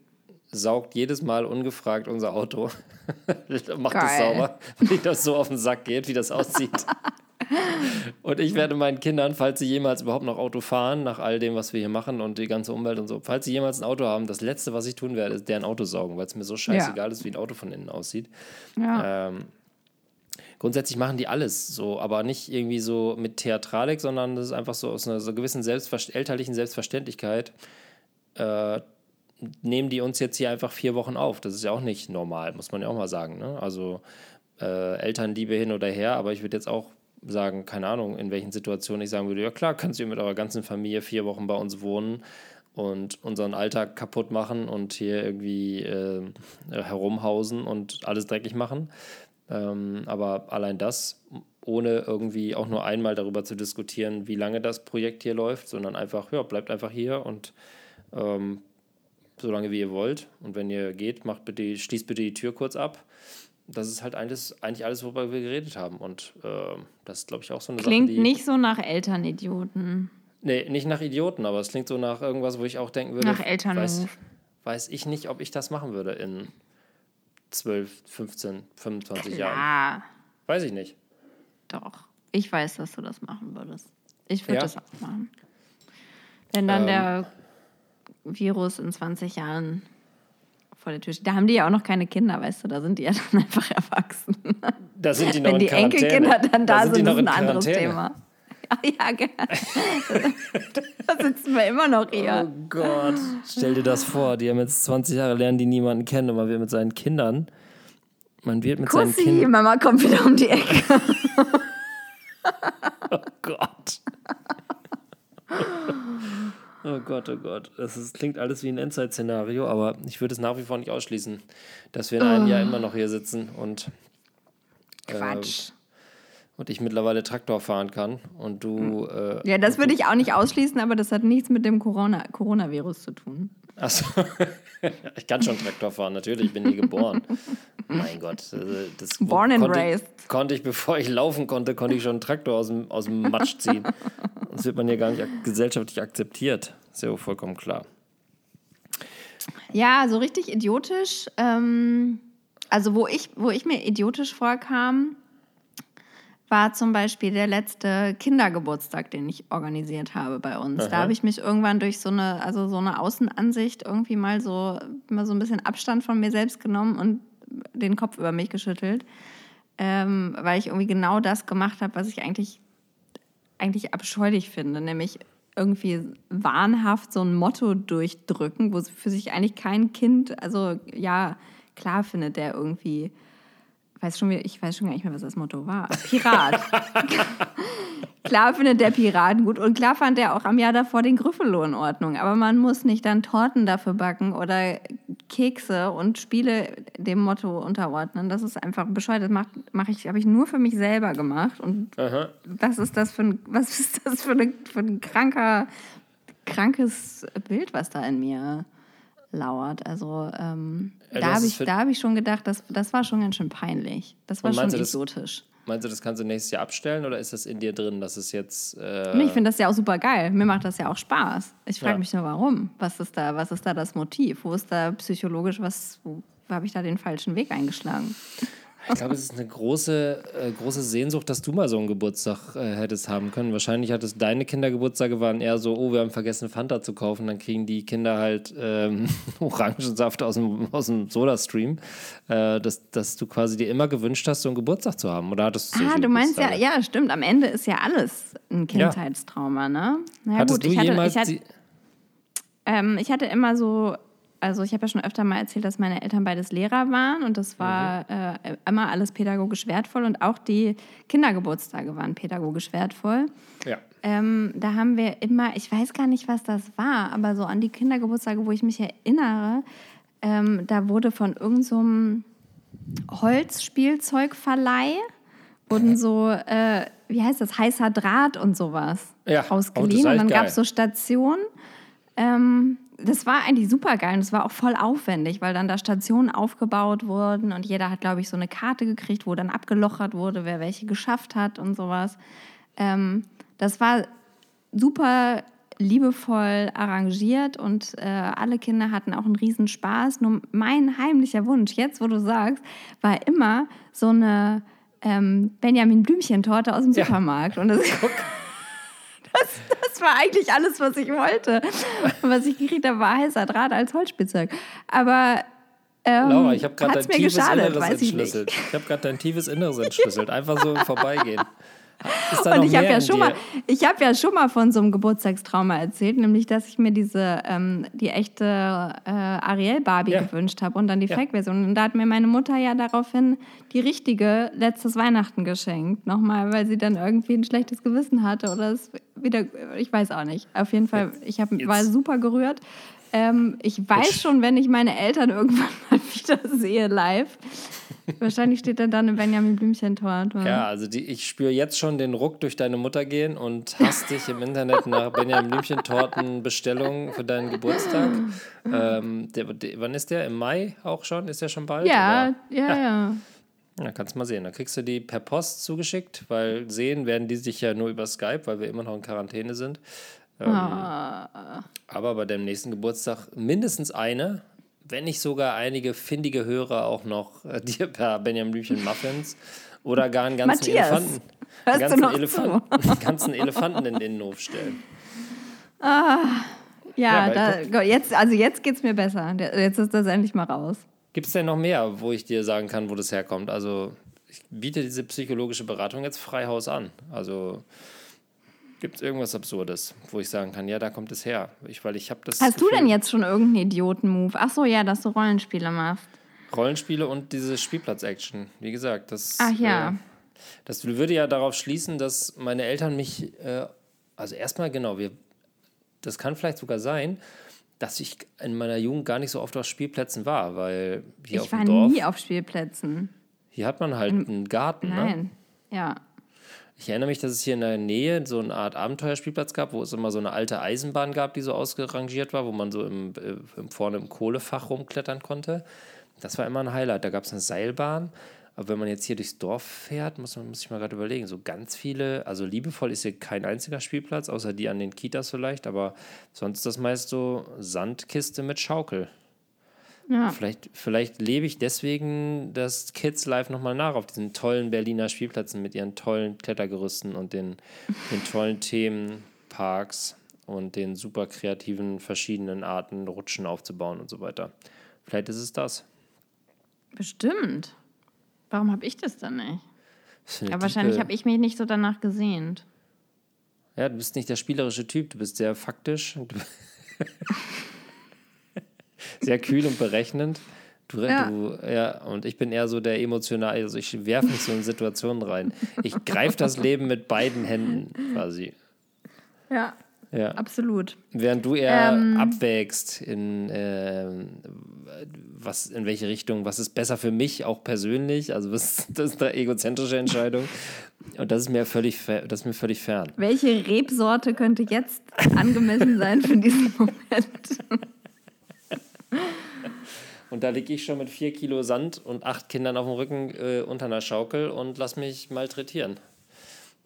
saugt jedes Mal ungefragt unser Auto. [laughs] Macht es sauber, weil das so auf den Sack geht, wie das aussieht. [laughs] Und ich werde meinen Kindern, falls sie jemals überhaupt noch Auto fahren, nach all dem, was wir hier machen und die ganze Umwelt und so, falls sie jemals ein Auto haben, das Letzte, was ich tun werde, ist deren Auto saugen, weil es mir so scheißegal ist, wie ein Auto von innen aussieht. Ja. Ähm, grundsätzlich machen die alles so, aber nicht irgendwie so mit Theatralik, sondern das ist einfach so aus einer so gewissen Selbstver elterlichen Selbstverständlichkeit. Äh, nehmen die uns jetzt hier einfach vier Wochen auf. Das ist ja auch nicht normal, muss man ja auch mal sagen. Ne? Also äh, Elternliebe hin oder her, aber ich würde jetzt auch sagen, keine Ahnung, in welchen Situationen ich sagen würde, ja klar, könnt ihr mit eurer ganzen Familie vier Wochen bei uns wohnen und unseren Alltag kaputt machen und hier irgendwie äh, herumhausen und alles dreckig machen. Ähm, aber allein das, ohne irgendwie auch nur einmal darüber zu diskutieren, wie lange das Projekt hier läuft, sondern einfach, ja, bleibt einfach hier und ähm, so lange wie ihr wollt. Und wenn ihr geht, macht bitte, schließt bitte die Tür kurz ab. Das ist halt alles, eigentlich alles, worüber wir geredet haben. Und ähm, das ist, glaube ich, auch so eine Klingt Sache, die. nicht so nach Elternidioten. Nee, nicht nach Idioten, aber es klingt so nach irgendwas, wo ich auch denken würde. Nach Elternmove. weiß, weiß ich nicht, ob ich das machen würde in 12, 15, 25 Jahren. Ja, Weiß ich nicht. doch. Ich weiß, dass du das machen würdest. Ich würde Ja? das auch machen. Wenn dann Ähm. der Virus in 20 Jahren vor der Tür steht. Da haben die ja auch noch keine Kinder, weißt du, da sind die ja [laughs] dann einfach erwachsen. Da sind die noch Wenn in die Quarantäne. Enkelkinder dann da, sind, die sind, noch ist ein in anderes. Thema. Ach ja, gerne. [laughs] da sitzen wir immer noch hier. Oh Gott. Stell dir das vor, die haben jetzt 20 Jahre lernen, die niemanden kennen und man wird mit seinen Kindern. Man wird mit seinen Kussi, Kindern. Mama kommt wieder um die Ecke. [laughs] Oh Gott. Oh Gott, oh Gott. Das ist, klingt alles wie ein Endzeit-Szenario, aber ich würde es nach wie vor nicht ausschließen, dass wir in einem Jahr immer noch hier sitzen und, Quatsch. und ich mittlerweile Traktor fahren kann und du. Äh, Ja, das würde ich auch nicht ausschließen, aber das hat nichts mit dem Corona Coronavirus zu tun. Achso. [laughs] ich kann schon Traktor fahren, natürlich, ich bin nie geboren. mein Gott. also Das Born and konnte, raised. Konnte ich, bevor ich laufen konnte, konnte ich schon einen Traktor aus dem, aus dem Matsch ziehen. [laughs] Das wird man ja gar nicht gesellschaftlich akzeptiert. Ist ja vollkommen klar. Ja, so richtig idiotisch. Ähm, also wo ich, wo ich mir idiotisch vorkam, war zum Beispiel der letzte Kindergeburtstag, den ich organisiert habe bei uns. Da Aha. habe ich mich irgendwann durch so eine, also so eine Außenansicht irgendwie mal so, mal so ein bisschen Abstand von mir selbst genommen und den Kopf über mich geschüttelt, ähm, weil ich irgendwie genau das gemacht habe, was ich eigentlich eigentlich abscheulich finde, nämlich irgendwie wahnhaft so ein Motto durchdrücken, wo für sich eigentlich kein Kind, also ja, klar findet der irgendwie, weiß schon, ich weiß schon gar nicht mehr, was das Motto war. Pirat. [laughs] klar findet der Piraten gut und klar fand er auch am Jahr davor den Gryffalo in Ordnung, aber man muss nicht dann Torten dafür backen oder Kekse und Spiele dem Motto unterordnen. Das ist einfach bescheuert. Das mach, mach ich, habe ich nur für mich selber gemacht und Aha. was ist das für ein, was ist das für, eine, für ein kranker, krankes Bild, was da in mir lauert? Also ähm, Ja, da habe ich, da hab ich schon gedacht, das, das war schon ganz schön peinlich. Das war schon exotisch. Meinst du, das kannst du nächstes Jahr abstellen oder ist das in dir drin, dass es jetzt. Äh, ich finde das ja auch super geil. Mir macht das ja auch Spaß. Ich frage Ja. mich nur, warum? Was ist da, was ist da das Motiv? Wo ist da psychologisch was, wo habe ich da den falschen Weg eingeschlagen? Ich glaube, es ist eine große, äh, große Sehnsucht, dass du mal so einen Geburtstag äh, hättest haben können. Wahrscheinlich hattest deine Kindergeburtstage waren eher so, oh, wir haben vergessen, Fanta zu kaufen. Dann kriegen die Kinder halt ähm, [laughs] Orangensaft aus dem, aus dem Soda-Stream. Äh, dass, dass du quasi dir immer gewünscht hast, so einen Geburtstag zu haben. Oder hattest du Ah, du meinst ja, ja, stimmt. Am Ende ist ja alles ein Kindheitstrauma, ne? Na ja, Hattest gut, du ich hatte, ich hatte, Ähm, ich hatte immer so, also ich habe ja schon öfter mal erzählt, dass meine Eltern beides Lehrer waren und das war äh, immer alles pädagogisch wertvoll und auch die Kindergeburtstage waren pädagogisch wertvoll. Ja. Ähm, da haben wir immer, ich weiß gar nicht, was das war, aber so an die Kindergeburtstage, wo ich mich erinnere, ähm, da wurde von irgendeinem so Holzspielzeugverleih wurden so, äh, wie heißt das, heißer Draht und sowas Ja, ausgeliehen. und dann gab es so Stationen. Ähm, das war eigentlich super geil und es war auch voll aufwendig, weil dann da Stationen aufgebaut wurden und jeder hat, glaube ich, so eine Karte gekriegt, wo dann abgelochert wurde, wer welche geschafft hat und sowas. Ähm, das war super liebevoll arrangiert und äh, alle Kinder hatten auch einen riesen Spaß. Nur mein heimlicher Wunsch, jetzt wo du sagst, war immer so eine ähm, Benjamin Blümchen-Torte aus dem Ja. Supermarkt. Und das, [laughs] [laughs] das, das war eigentlich alles, was ich wollte. Und was ich gekriegt habe, war heißer Draht als Holzspielzeug. Aber ähm, Laura, ich habe gerade dein tiefes geschadet, Inneres ich entschlüsselt. nicht. Ich, habe gerade dein tiefes Inneres entschlüsselt. Einfach so [laughs] Vorbeigehen. Und ich habe ja schon dir? mal, ich habe ja schon mal von so einem Geburtstagstrauma erzählt, nämlich dass ich mir diese ähm, die echte äh, Ariel Barbie Ja. gewünscht habe und dann die Ja. Fake-Version. Und da hat mir meine Mutter ja daraufhin die richtige letztes Weihnachten geschenkt, nochmal, weil sie dann irgendwie ein schlechtes Gewissen hatte oder es wieder, ich weiß auch nicht. Auf jeden Fall, ich hab, Jetzt- war super gerührt. Ähm, ich weiß schon, wenn ich meine Eltern irgendwann [laughs] mal wieder sehe live. Wahrscheinlich steht dann da eine Benjamin Blümchen-Torte. Ja, also die, ich spüre jetzt schon den Ruck durch deine Mutter gehen und hasst dich im Internet nach Benjamin Blümchen-Torten Bestellungen für deinen Geburtstag. Ähm, der, der, wann ist der? Im Mai auch schon? Ist der schon bald? Ja, oder? ja, ja. Ja, kannst mal sehen. Dann kriegst du die per Post zugeschickt, weil sehen werden die sich ja nur über Skype, weil wir immer noch in Quarantäne sind. Ähm, Ah. Aber bei deinem nächsten Geburtstag mindestens eine, wenn nicht sogar einige findige Hörer auch noch äh, [laughs] dir per Benjamin Blümchen Muffins oder gar einen ganzen Matthias, Elefanten, hörst du ganzen, noch Elefanten, [laughs] einen ganzen Elefanten in den Innenhof stellen. Ja, Ja, da, jetzt, also jetzt geht's mir besser. Jetzt ist das endlich mal raus. Gibt es denn noch mehr, wo ich dir sagen kann, wo das herkommt? Also ich biete diese psychologische Beratung jetzt frei Haus an. Also Gibt es irgendwas Absurdes, wo ich sagen kann, ja, da kommt es her? Ich, weil ich habe das. Hast du Gefühl- denn jetzt schon irgendeinen Idioten-Move? Ach so, ja, dass du Rollenspiele machst. Rollenspiele und diese Spielplatz-Action. Wie gesagt, das. Ach ja. Äh, das würde ja darauf schließen, dass meine Eltern mich. Äh, also erstmal, genau, wir. Das kann vielleicht sogar sein, dass ich in meiner Jugend gar nicht so oft auf Spielplätzen war, weil hier auf ich war dem Dorf. nie auf Spielplätzen. Hier hat man halt einen Garten, ne? Nein. Ja. Ich erinnere mich, dass es hier in der Nähe so eine Art Abenteuerspielplatz gab, wo es immer so eine alte Eisenbahn gab, die so ausgerangiert war, wo man so im, äh, im, vorne im Kohlefach rumklettern konnte. Das war immer ein Highlight. Da gab es eine Seilbahn. Aber wenn man jetzt hier durchs Dorf fährt, muss man muss ich mal gerade überlegen, so ganz viele, also liebevoll ist hier kein einziger Spielplatz, außer die an den Kitas vielleicht, aber sonst ist das meist so Sandkiste mit Schaukel. Ja. Vielleicht, vielleicht lebe ich deswegen das Kids Live nochmal nach auf diesen tollen Berliner Spielplätzen mit ihren tollen Klettergerüsten und den, den tollen Themenparks und den super kreativen verschiedenen Arten, Rutschen aufzubauen und so weiter. Vielleicht ist es das. Bestimmt. Warum habe ich das dann nicht? Das Ja, wahrscheinlich habe ich mich nicht so danach gesehnt. Ja, du bist nicht der spielerische Typ, du bist sehr faktisch. [laughs] Sehr kühl und berechnend. Du, Ja. du, ja, und ich bin eher so der emotional, also ich werfe mich so in Situationen rein. Ich greife das Leben mit beiden Händen quasi. Ja, Ja. absolut. Während du eher Ähm. abwägst, in, ähm, was, in welche Richtung, was ist besser für mich, auch persönlich, also was, [laughs] das ist eine egozentrische Entscheidung. Und das ist mir völlig, das ist mir völlig fern. Welche Rebsorte könnte jetzt angemessen sein für diesen Moment? [laughs] Und da liege ich schon mit vier Kilo Sand und acht Kindern auf dem Rücken äh, unter einer Schaukel und lass mich malträtieren.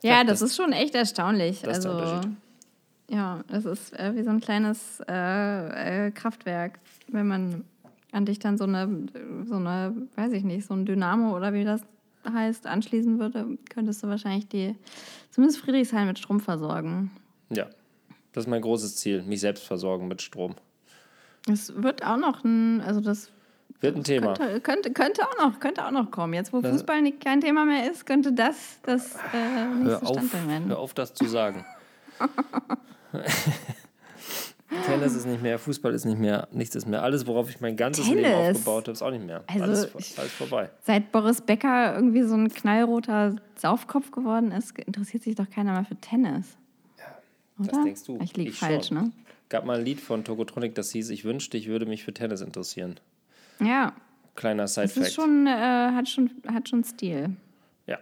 Ja, Ja, das, das- ist schon echt erstaunlich. das ist der also, Unterschied. ja, es ist äh, wie so ein kleines äh, äh, Kraftwerk, wenn man an dich dann so eine, so eine, weiß ich nicht, so ein Dynamo oder wie das heißt, anschließen würde, könntest du wahrscheinlich die, zumindest Friedrichshain mit Strom versorgen. Ja, das ist mein großes Ziel, mich selbst versorgen mit Strom. Es wird auch noch ein, also das Wird ein Thema. Könnte, könnte, könnte, auch noch, könnte auch noch kommen. Jetzt, wo Fußball nicht, kein Thema mehr ist, könnte das das äh, nächste auf, werden. hör auf, das zu sagen. [laughs] Tennis ist nicht mehr, Fußball ist nicht mehr, nichts ist mehr. Alles, worauf ich mein ganzes Leben Tennis? aufgebaut habe, ist auch nicht mehr. Also, alles, alles vorbei. Seit Boris Becker irgendwie so ein knallroter Saufkopf geworden ist, interessiert sich doch keiner mehr für Tennis. Oder? Das denkst du. Ich liege falsch, schon. ne? Gab mal ein Lied von Tokotronic, das hieß, ich wünschte, ich würde mich für Tennis interessieren. Ja, Kleiner das Side-Fact. ist schon, äh, hat schon, hat schon Stil. Ja.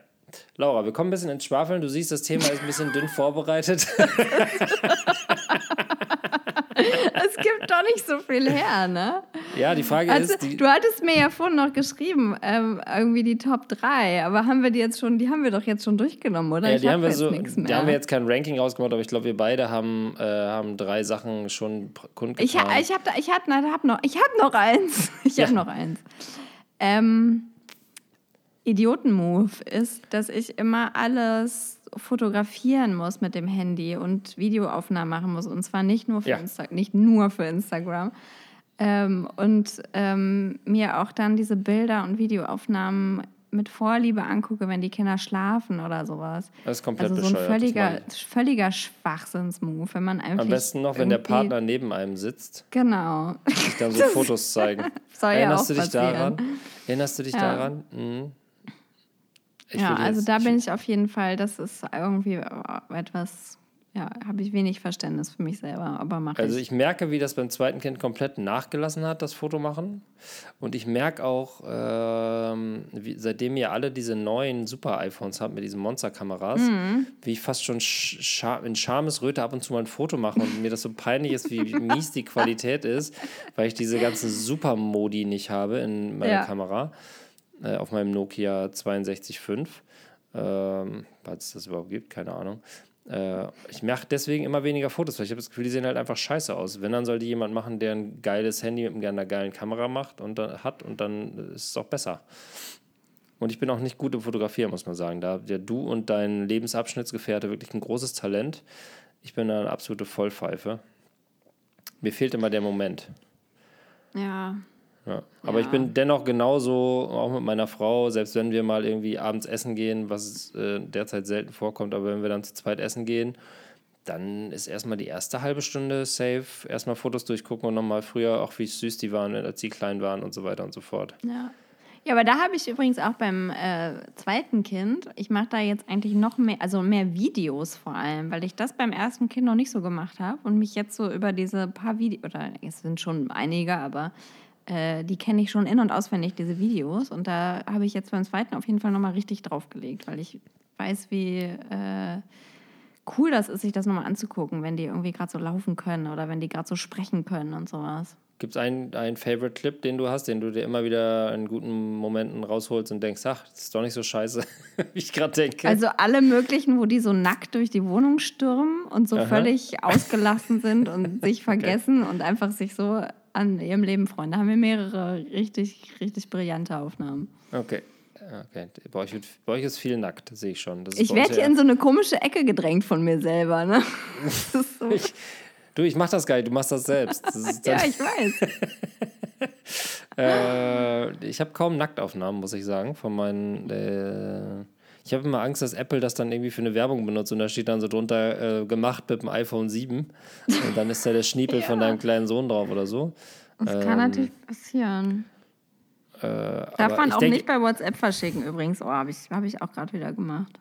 Laura, wir kommen ein bisschen ins Schwafeln. Du siehst, das Thema ist ein bisschen dünn vorbereitet. [laughs] [laughs] Es gibt doch nicht so viel her, ne? ja, die Frage Also, ist, die, du hattest mir ja vorhin noch geschrieben, ähm, irgendwie die Top 3, aber haben wir die jetzt schon, die haben wir doch jetzt schon durchgenommen, oder? ja, die hab haben wir jetzt so, mehr. haben wir jetzt kein Ranking rausgemacht, aber ich glaube, wir beide haben, äh, haben drei Sachen schon kundgetan. Ich, ha- ich habe ich hab, hab noch, ich hab noch eins. [laughs] Ich Ja. habe noch eins. Ähm, Idioten-Move ist, dass ich immer alles fotografieren muss mit dem Handy und Videoaufnahmen machen muss. Und zwar nicht nur für, Ja. Insta nicht nur für Instagram. Ähm, und ähm, mir auch dann diese Bilder und Videoaufnahmen mit Vorliebe angucke, wenn die Kinder schlafen oder sowas. Das ist komplett also so ein völliger, völliger Schwachsinns-Move, wenn man einfach Am besten noch, wenn der Partner neben einem sitzt, Genau. sich dann so Fotos zeigen. [laughs] Soll ja Erinnerst auch du dich passieren. daran? Erinnerst du dich Ja. daran? Mhm. Ja, also da bin ich auf jeden Fall, das ist irgendwie äh, etwas, ja, habe ich wenig Verständnis für mich selber, aber mache Also ich. ich merke, wie das beim zweiten Kind komplett nachgelassen hat, das Foto machen. Und ich merke auch, ähm, wie, seitdem ihr alle diese neuen Super-iPhones habt mit diesen Monster-Kameras, Mhm. wie ich fast schon sch scha in Schamesröte ab und zu mal ein Foto mache und mir das so peinlich ist, wie mies die Qualität ist, weil ich diese ganzen Super-Modi nicht habe in meiner Ja. Kamera, äh, auf meinem Nokia 62.5, ähm, falls es das überhaupt gibt, keine Ahnung. Äh, ich mache deswegen immer weniger Fotos, weil ich habe das Gefühl, die sehen halt einfach scheiße aus. Wenn, dann soll die jemand machen, der ein geiles Handy mit einer geilen Kamera macht und dann hat und dann ist es auch besser. Und ich bin auch nicht gut im Fotografieren, muss man sagen. Da ja du und dein Lebensabschnittsgefährte wirklich ein großes Talent. Ich bin da eine absolute Vollpfeife. Mir fehlt immer der Moment. Ja, Ja. Aber ich Ja. bin dennoch genauso, auch mit meiner Frau, selbst wenn wir mal irgendwie abends essen gehen, was äh, derzeit selten vorkommt, aber wenn wir dann zu zweit essen gehen, dann ist erstmal die erste halbe Stunde safe. Erstmal Fotos durchgucken und nochmal früher auch, wie süß die waren, als sie klein waren und so weiter und so fort. Ja. Ja, aber da habe ich übrigens auch beim äh, zweiten Kind, ich mache da jetzt eigentlich noch mehr, also mehr Videos vor allem, weil ich das beim ersten Kind noch nicht so gemacht habe und mich jetzt so über diese paar Videos, oder es sind schon einige, aber äh, die kenne ich schon in- und auswendig, diese Videos. Und da habe ich jetzt beim zweiten auf jeden Fall nochmal richtig draufgelegt, weil ich weiß, wie äh, cool das ist, sich das nochmal anzugucken, wenn die irgendwie gerade so laufen können oder wenn die gerade so sprechen können und sowas. Gibt es einen, einen Favorite-Clip, den du hast, den du dir immer wieder in guten Momenten rausholst und denkst, ach, das ist doch nicht so scheiße, [laughs] wie ich gerade denke? Also alle möglichen, wo die so nackt durch die Wohnung stürmen und so Aha. völlig ausgelassen sind und [laughs] sich vergessen und einfach sich so an ihrem Leben freuen. Da haben wir mehrere richtig, richtig brillante Aufnahmen. Okay. Okay, bei euch, bei euch ist viel nackt, sehe ich schon. Ich werde hier in so eine komische Ecke gedrängt von mir selber. Ne? [laughs] So, Ich, du, ich mach das nicht, du machst das selbst. Das [laughs] ja, ich weiß. [laughs] äh, ich habe kaum Nacktaufnahmen, muss ich sagen, von meinen. Äh, ich habe immer Angst, dass Apple das dann irgendwie für eine Werbung benutzt und da steht dann so drunter äh, gemacht mit dem iPhone 7 und dann ist da der Schniepel von Ja. deinem kleinen Sohn drauf oder so. Das kann natürlich passieren. Äh, Darf man auch denk- nicht bei WhatsApp verschicken übrigens. Oh, habe ich, hab ich auch gerade wieder gemacht.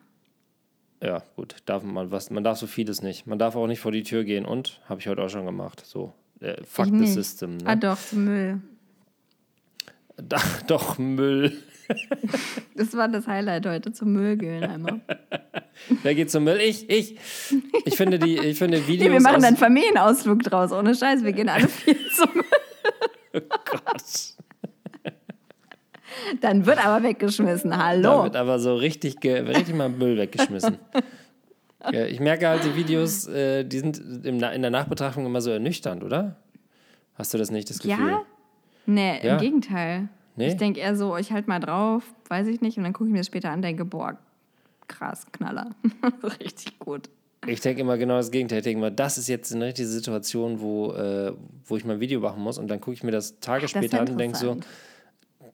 Ja, gut, darf man was. Man darf so vieles nicht. Man darf auch nicht vor die Tür gehen und habe ich heute auch schon gemacht. So, äh, fuck Ich the nicht. system. Ah Ne? doch, zum Müll. Da, [laughs] doch Müll. Das war das Highlight heute, zum Müll gehen einmal. [laughs] Wer geht zum Müll? Ich, ich. Ich finde die, ich finde Videos. Nee, wir machen dann einen Familienausflug draus, ohne Scheiß. Wir gehen alle vier [laughs] zum Müll. Dann wird aber weggeschmissen. Hallo. wird aber so richtig, richtig mal Müll weggeschmissen. [laughs] ja, ich merke halt, die Videos, äh, die sind in der Nachbetrachtung immer so ernüchternd, oder? Hast du das nicht, das Gefühl? Ja? Nee, Ja? im Gegenteil. Nee? Ich denke eher so, ich halt mal drauf, weiß ich nicht, und dann gucke ich mir das später an, denke, boah, krass, Knaller. [laughs] Richtig gut. Ich denke immer genau das Gegenteil. Ich denke immer, das ist jetzt eine richtige Situation, wo, äh, wo ich mal ein Video machen muss und dann gucke ich mir das Tage Das ist später an und denke so,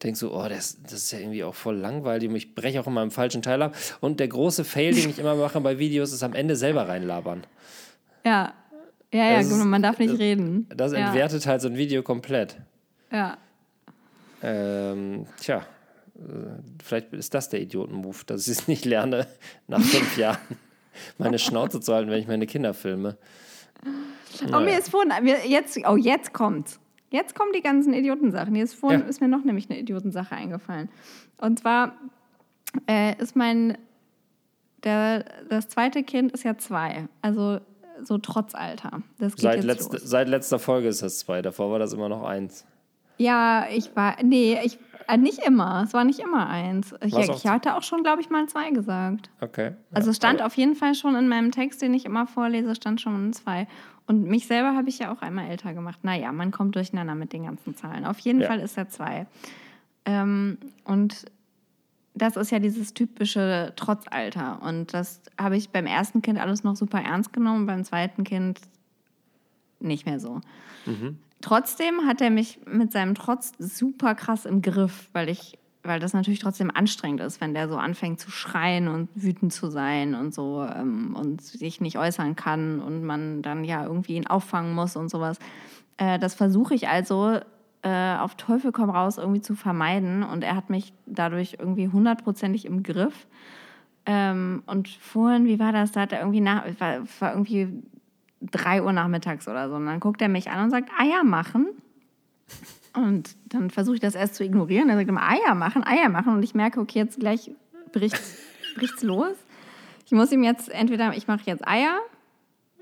denk so, oh, das, das ist ja irgendwie auch voll langweilig und ich breche auch immer im falschen Teil ab. Und der große Fail, den ich immer mache bei Videos, ist am Ende selber reinlabern. Ja. Ja, ja, Das genau, man darf nicht reden. Das ja. entwertet halt so ein Video komplett. Ja. Ähm, tja, äh, vielleicht ist das der Idioten-Move, dass ich es nicht lerne, nach fünf Jahren meine Schnauze zu halten, wenn ich meine Kinder filme. Oh, mir ist vorhin, jetzt, oh, jetzt kommt's. Jetzt kommen die ganzen Idiotensachen. Hier ist vorhin Ja. ist mir noch nämlich eine Idiotensache eingefallen. Und zwar äh, ist mein, der, das zweite Kind ist ja zwei. Also so trotz Alter. Seit, letzte, seit letzter Folge ist das zwei, davor war das immer noch eins. Ja, ich war, nee, ich, äh, nicht immer. Es war nicht immer eins. Ich, auch ich hatte auch schon, glaube ich, mal zwei gesagt. Okay. Also ja, es stand auf jeden Fall schon in meinem Text, den ich immer vorlese, stand schon zwei. Und mich selber habe ich ja auch einmal älter gemacht. Naja, man kommt durcheinander mit den ganzen Zahlen. Auf jeden Ja. Fall ist er zwei. Ähm, und das ist ja dieses typische Trotzalter. Und das habe ich beim ersten Kind alles noch super ernst genommen, beim zweiten Kind nicht mehr so. Trotzdem hat er mich mit seinem Trotz super krass im Griff, weil ich, weil das natürlich trotzdem anstrengend ist, wenn der so anfängt zu schreien und wütend zu sein und so ähm, und sich nicht äußern kann und man dann ja irgendwie ihn auffangen muss und sowas. Äh, das versuche ich also äh, auf Teufel komm raus irgendwie zu vermeiden und er hat mich dadurch irgendwie hundertprozentig im Griff. Ähm, und vorhin, wie war das? Da hat er irgendwie nach, war, war irgendwie drei Uhr nachmittags oder so. Und dann guckt er mich an und sagt, Eier machen. Und dann versuche ich das erst zu ignorieren. Er sagt immer, Eier machen, Eier machen. Und ich merke, okay, jetzt gleich bricht's, [laughs] bricht's los. Ich muss ihm jetzt entweder, ich mache jetzt Eier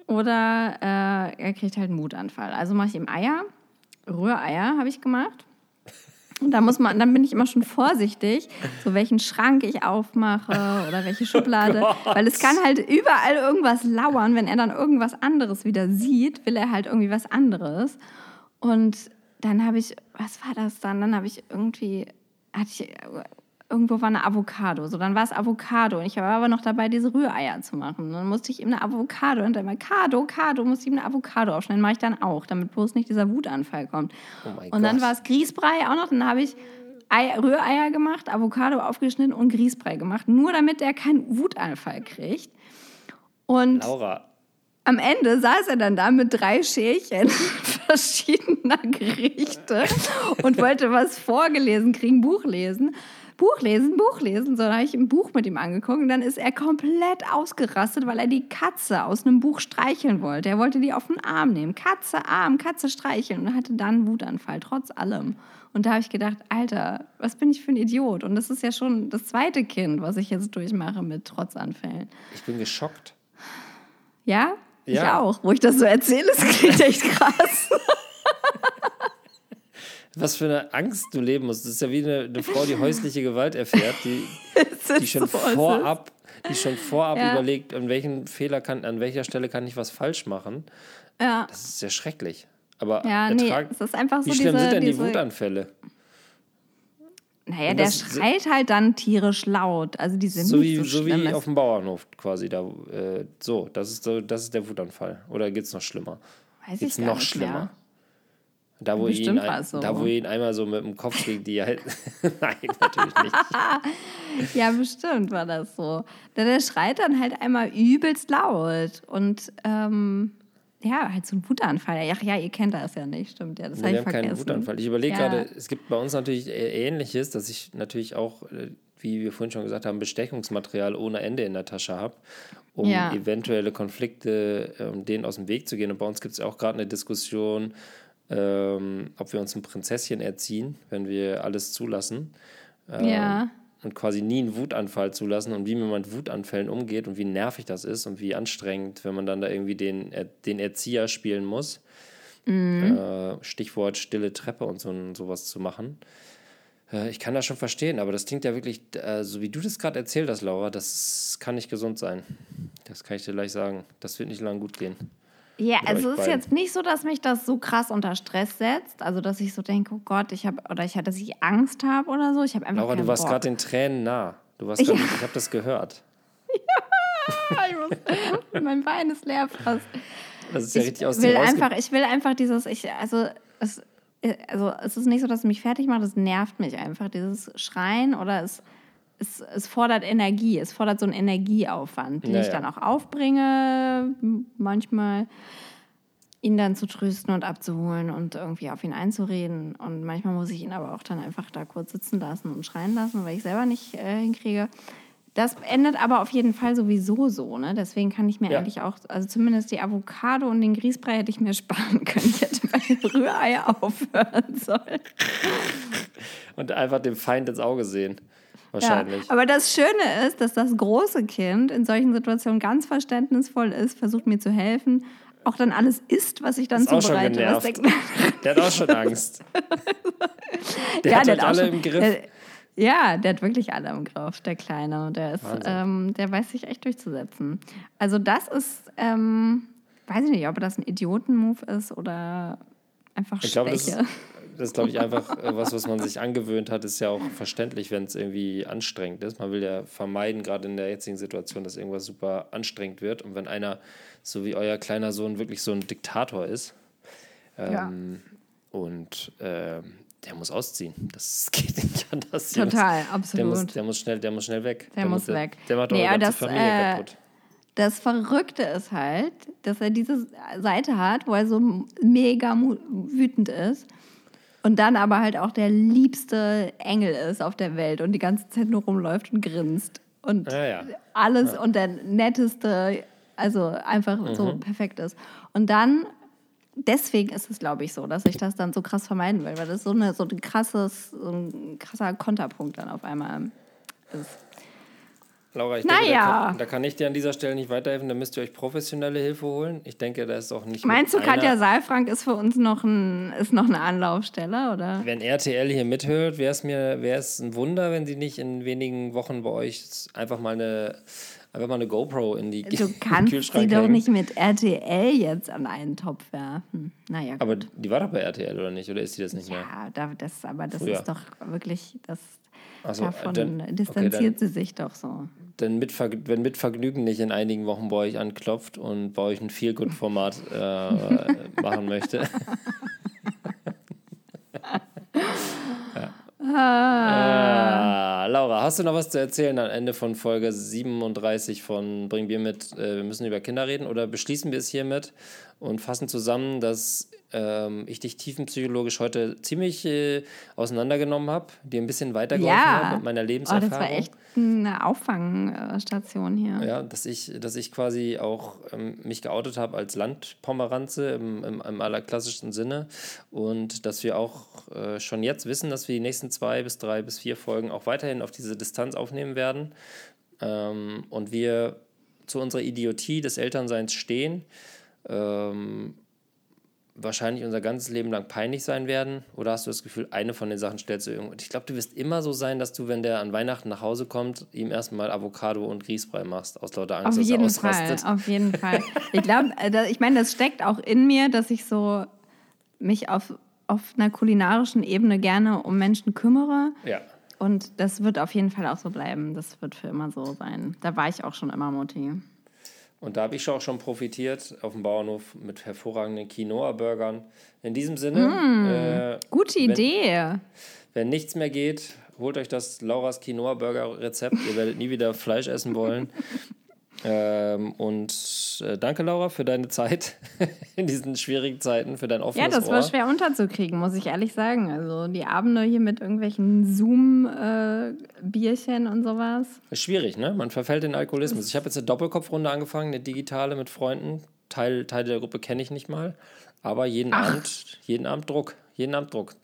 oder äh, er kriegt halt einen Wutanfall. Also mache ich ihm Eier. Rühreier habe ich gemacht. Und da muss man, dann bin ich immer schon vorsichtig, so welchen Schrank ich aufmache oder welche [laughs] Schublade, weil es kann halt überall irgendwas lauern, wenn er dann irgendwas anderes wieder sieht, will er halt irgendwie was anderes. Und dann habe ich, was war das dann? Dann habe ich irgendwie, hatte ich, irgendwo war eine Avocado. So, dann war es Avocado. Und ich war aber noch dabei, diese Rühreier zu machen. Dann musste ich ihm eine Avocado, und dann Kado, Kado, musste ich ihm eine Avocado aufschneiden. Mache ich dann auch, damit bloß nicht dieser Wutanfall kommt. Oh und dann Gott. war es Grießbrei auch noch. Dann habe ich Ei, Rühreier gemacht, Avocado aufgeschnitten und Grießbrei gemacht. Nur damit er keinen Wutanfall kriegt. Und Laura, am Ende saß er dann da mit drei Schälchen [laughs] verschiedener Gerichte und wollte was vorgelesen kriegen, Buch lesen. Buch lesen, Buch lesen. So, dann habe ich ein Buch mit ihm angeguckt und dann ist er komplett ausgerastet, weil er die Katze aus einem Buch streicheln wollte. Er wollte die auf den Arm nehmen. Katze, Arm, Katze streicheln und hatte dann einen Wutanfall, trotz allem. Und da habe ich gedacht, Alter, was bin ich für ein Idiot? Und das ist ja schon das zweite Kind, was ich jetzt durchmache mit Trotzanfällen. Ich bin geschockt. Ja? Ich Ja. auch. Wo ich das so erzähle, es klingt echt krass. [laughs] Was für eine Angst du leben musst. Das ist ja wie eine, eine Frau, die häusliche Gewalt erfährt, die, [laughs] die schon so, vorab, die schon vorab Ja. überlegt, an welchen Fehler kann, an welcher Stelle kann ich was falsch machen. Ja, Das ist ja schrecklich. Aber ja nee, ertrag, es ist einfach so wie schlimm diese, sind denn die diese Wutanfälle? Naja, Und der schreit halt dann tierisch laut. Also die sind So wie, so so wie auf dem Bauernhof quasi. Da, äh, so, das ist, so, das ist der Wutanfall. Oder geht es noch schlimmer? Weiß Geht's ich gar noch nicht schlimmer? Mehr. Da wo, ihn, Bestimmt war's so. da, wo ihn einmal so mit dem Kopf gegen die. [laughs] Nein, natürlich nicht. [laughs] Ja, bestimmt war das so. Der, der schreit dann halt einmal übelst laut. Und ähm, ja, halt so ein Wutanfall. Ach ja, ihr kennt das ja nicht, stimmt. Ja, das habe wir ich haben vergessen. keinen Wutanfall. Ich überlege Ja. gerade, es gibt bei uns natürlich äh, Ähnliches, dass ich natürlich auch, äh, wie wir vorhin schon gesagt haben, Bestechungsmaterial ohne Ende in der Tasche habe, um Ja. eventuelle Konflikte, ähm, denen aus dem Weg zu gehen. Und bei uns gibt es auch gerade eine Diskussion, ähm, ob wir uns ein Prinzesschen erziehen, wenn wir alles zulassen. Ähm, Ja. Und quasi nie einen Wutanfall zulassen und wie man mit Wutanfällen umgeht und wie nervig das ist und wie anstrengend, wenn man dann da irgendwie den, Er- den Erzieher spielen muss. Äh, Stichwort stille Treppe und so sowas zu machen. Äh, ich kann das schon verstehen, aber das klingt ja wirklich, äh, so wie du das gerade erzählt hast, Laura, das kann nicht gesund sein. Das kann ich dir gleich sagen. Das wird nicht lang gut gehen. Ja, also es ist jetzt nicht so, dass mich das so krass unter Stress setzt. Also, dass ich so denke, oh Gott, ich habe, oder ich dass ich Angst habe oder so. Ich habe einfach Laura, du warst gerade den Tränen nah. Du warst grad, Ja. ich habe das gehört. [laughs] Ich muss- [laughs] mein Bein ist leer fast. Das ist ja ich richtig aus will einfach, ich will einfach dieses, ich, also es, also es ist nicht so, dass es mich fertig macht, es nervt mich einfach, dieses Schreien oder es, es, es fordert Energie, es fordert so einen Energieaufwand, den Ja, ich dann auch aufbringe, manchmal ihn dann zu trösten und abzuholen und irgendwie auf ihn einzureden. Und manchmal muss ich ihn aber auch dann einfach da kurz sitzen lassen und schreien lassen, weil ich selber nicht äh, hinkriege. Das endet aber auf jeden Fall sowieso so. Ne? Deswegen kann ich mir Ja. eigentlich auch, also zumindest die Avocado und den Grießbrei hätte ich mir [laughs] sparen können. Ich hätte bei den Rührei aufhören sollen. Und einfach dem Feind ins Auge sehen. Ja. Wahrscheinlich. Aber das Schöne ist, dass das große Kind in solchen Situationen ganz verständnisvoll ist, versucht mir zu helfen, auch dann alles isst, was ich dann Ist auch schon zubereite. Genervt. denkt- [laughs] Der hat auch schon Angst. [laughs] Der ja, hat der euch hat auch alle schon, im Griff. Der, ja, der hat wirklich alle im Griff, der Kleine. Der, ist, ähm, der weiß sich echt durchzusetzen. Also das ist, ähm, weiß ich nicht, ob das ein Idioten-Move ist oder einfach Ich Schwäche. ist, das ist, glaube ich, einfach äh, was, was man sich angewöhnt hat. Ist ja auch verständlich, wenn es irgendwie anstrengend ist. Man will ja vermeiden, gerade in der jetzigen Situation, dass irgendwas super anstrengend wird. Und wenn einer, so wie euer kleiner Sohn, wirklich so ein Diktator ist Ja. ähm, und ähm, der muss ausziehen. Das [laughs] geht nicht anders. Total, Der muss, absolut. der muss, schnell, der muss schnell weg. Der muss weg. Der macht Nee, eure aber ganze das, Familie äh, kaputt. Das Verrückte ist halt, dass er diese Seite hat, wo er so mega wütend ist und dann aber halt auch der liebste Engel ist auf der Welt und die ganze Zeit nur rumläuft und grinst und Ja, ja. alles und der netteste, also einfach so Mhm. perfekt ist. Und dann, deswegen ist es, glaube ich, so, dass ich das dann so krass vermeiden will, weil das so, eine, so ein, krasses, so ein krasser Konterpunkt dann auf einmal ist. Laura, ich denke, da, Naja. kann, da kann ich dir an dieser Stelle nicht weiterhelfen. Da müsst ihr euch professionelle Hilfe holen. Ich denke, da ist auch nicht. Meinst du, Katja Saalfrank ist für uns noch, ein, ist noch eine Anlaufstelle, oder? Wenn RTL hier mithört, wäre es mir wäre es ein Wunder, wenn sie nicht in wenigen Wochen bei euch einfach mal eine, einfach mal eine GoPro in die Du [laughs] kannst sie Kühlschrank doch hängen. nicht mit RTL jetzt an einen Topf werfen. Naja, gut. Aber die war doch bei RTL, oder nicht? Oder ist sie das nicht mehr? ja, da, das, aber das Früher. ist doch wirklich, das, Ach so, davon dann- okay, distanziert dann- sie sich doch so. Denn mit wenn mit Vergnügen nicht in einigen Wochen bei euch anklopft und bei euch ein Feel-Good-Format äh, [laughs] machen möchte. [laughs] Ah, Laura, hast du noch was zu erzählen am Ende von Folge 37 von Bring Bier mit, äh, wir müssen über Kinder reden? Oder beschließen wir es hiermit und fassen zusammen, dass ähm, ich dich tiefenpsychologisch heute ziemlich äh, auseinandergenommen habe, dir ein bisschen weitergeholfen Ja. habe mit meiner Oh, Lebenserfahrung. das war echt eine Auffangstation hier. Ja, dass ich, dass ich quasi auch ähm, mich geoutet habe als Landpomeranze im, im, im allerklassischsten Sinne und dass wir auch äh, schon jetzt wissen, dass wir die nächsten zwei bis drei bis vier Folgen auch weiterhin auf diese Distanz aufnehmen werden ähm, und wir zu unserer Idiotie des Elternseins stehen, ähm, wahrscheinlich unser ganzes Leben lang peinlich sein werden? Oder hast du das Gefühl, eine von den Sachen stellst du irgendwo? Ich glaube, du wirst immer so sein, dass du, wenn der an Weihnachten nach Hause kommt, ihm erstmal Avocado und Grießbrei machst, aus lauter Angst, Auf dass er jeden Fall, ausrastet. auf jeden Fall. Ich glaube, ich meine, das steckt auch in mir, dass ich so mich auf, auf einer kulinarischen Ebene gerne um Menschen kümmere. Ja. Und das wird auf jeden Fall auch so bleiben. Das wird für immer so sein. Da war ich auch schon immer Mutti. Und da habe ich auch schon profitiert auf dem Bauernhof mit hervorragenden Quinoa-Burgern. In diesem Sinne, äh, Gute Wenn- Idee. wenn nichts mehr geht, holt euch das Lauras Quinoa-Burger-Rezept. Ihr werdet nie wieder Fleisch essen wollen. Ähm, und äh, danke, Laura, für deine Zeit [laughs] in diesen schwierigen Zeiten, für dein Ja, offenes das war Ohr. schwer unterzukriegen, muss ich ehrlich sagen. Also die Abende hier mit irgendwelchen Zoom-Bierchen und sowas. Ist schwierig, ne? Man verfällt in Alkoholismus. Ich habe jetzt eine Doppelkopfrunde angefangen, eine digitale mit Freunden. Teil, Teile der Gruppe kenne ich nicht mal. Aber jeden Abend, jeden Abend Druck. Jeden Abend Druck.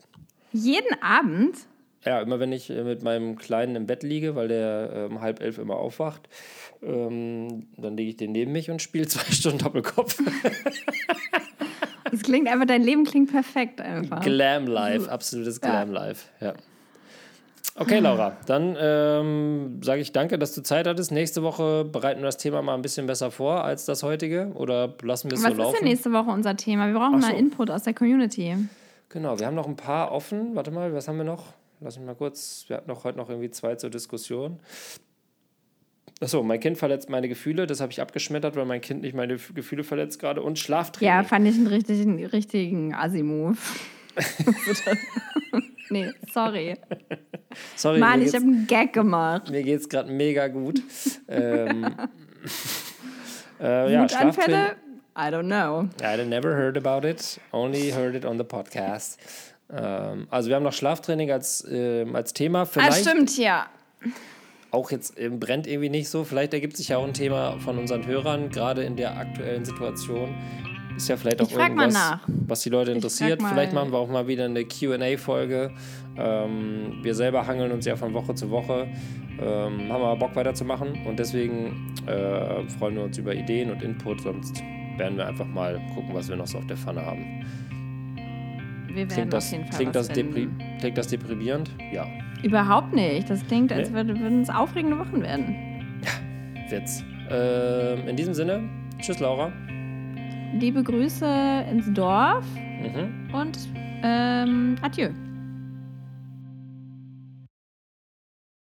Jeden Abend? Ja, immer wenn ich äh, mit meinem Kleinen im Bett liege, weil der äh, um halb elf immer aufwacht, ähm, dann lege ich den neben mich und spiele [laughs] zwei Stunden Doppelkopf. Das klingt einfach, dein Leben klingt perfekt einfach. Glam Life, absolutes Glam Life, ja. Okay, Laura, dann ähm, sage ich danke, dass du Zeit hattest. Nächste Woche bereiten wir das Thema mal ein bisschen besser vor als das heutige oder lassen wir es Was so ist laufen? denn nächste Woche unser Thema? Wir brauchen Ach mal so. Input aus der Community. Genau, wir haben noch ein paar offen. Warte mal, was haben wir noch? Lass mich mal kurz. Wir hatten noch heute noch irgendwie zwei zur Diskussion. Achso, mein Kind verletzt meine Gefühle. Das habe ich abgeschmettert, weil mein Kind nicht meine Gefühle verletzt gerade. Und Schlaftraining. Ja, fand ich einen richtigen, richtigen Assi-Move. [laughs] nee, sorry. Sorry, Mann, ich habe einen Gag gemacht. mir geht's gerade mega gut. ähm, [laughs] äh, ja, Schlaftraining. I don't know. I never heard about it, only heard it on the podcast. Ähm, also wir haben noch Schlaftraining als, ähm, als Thema. Ah, Vielleicht stimmt, ja. auch jetzt ähm, brennt irgendwie nicht so. Vielleicht ergibt sich ja auch ein Thema von unseren Hörern, gerade in der aktuellen Situation. Ist ja vielleicht auch Ich frag mal irgendwas, nach. was die Leute interessiert. Vielleicht machen wir auch mal wieder eine QA-Folge. Ähm, wir selber hangeln uns ja von Woche zu Woche. Ähm, haben aber Bock weiterzumachen und deswegen äh, freuen wir uns über Ideen und Input. Sonst werden wir einfach mal gucken, was wir noch so auf der Pfanne haben. Wir werden Klingt das, auf jeden Fall klingt, was das klingt das deprimierend? Ja, Überhaupt nicht. Das klingt, als Nee? würde- würden es aufregende Wochen werden. wird's. Ähm, in diesem Sinne, tschüss Laura. Liebe Grüße ins Dorf Mhm. und ähm, adieu.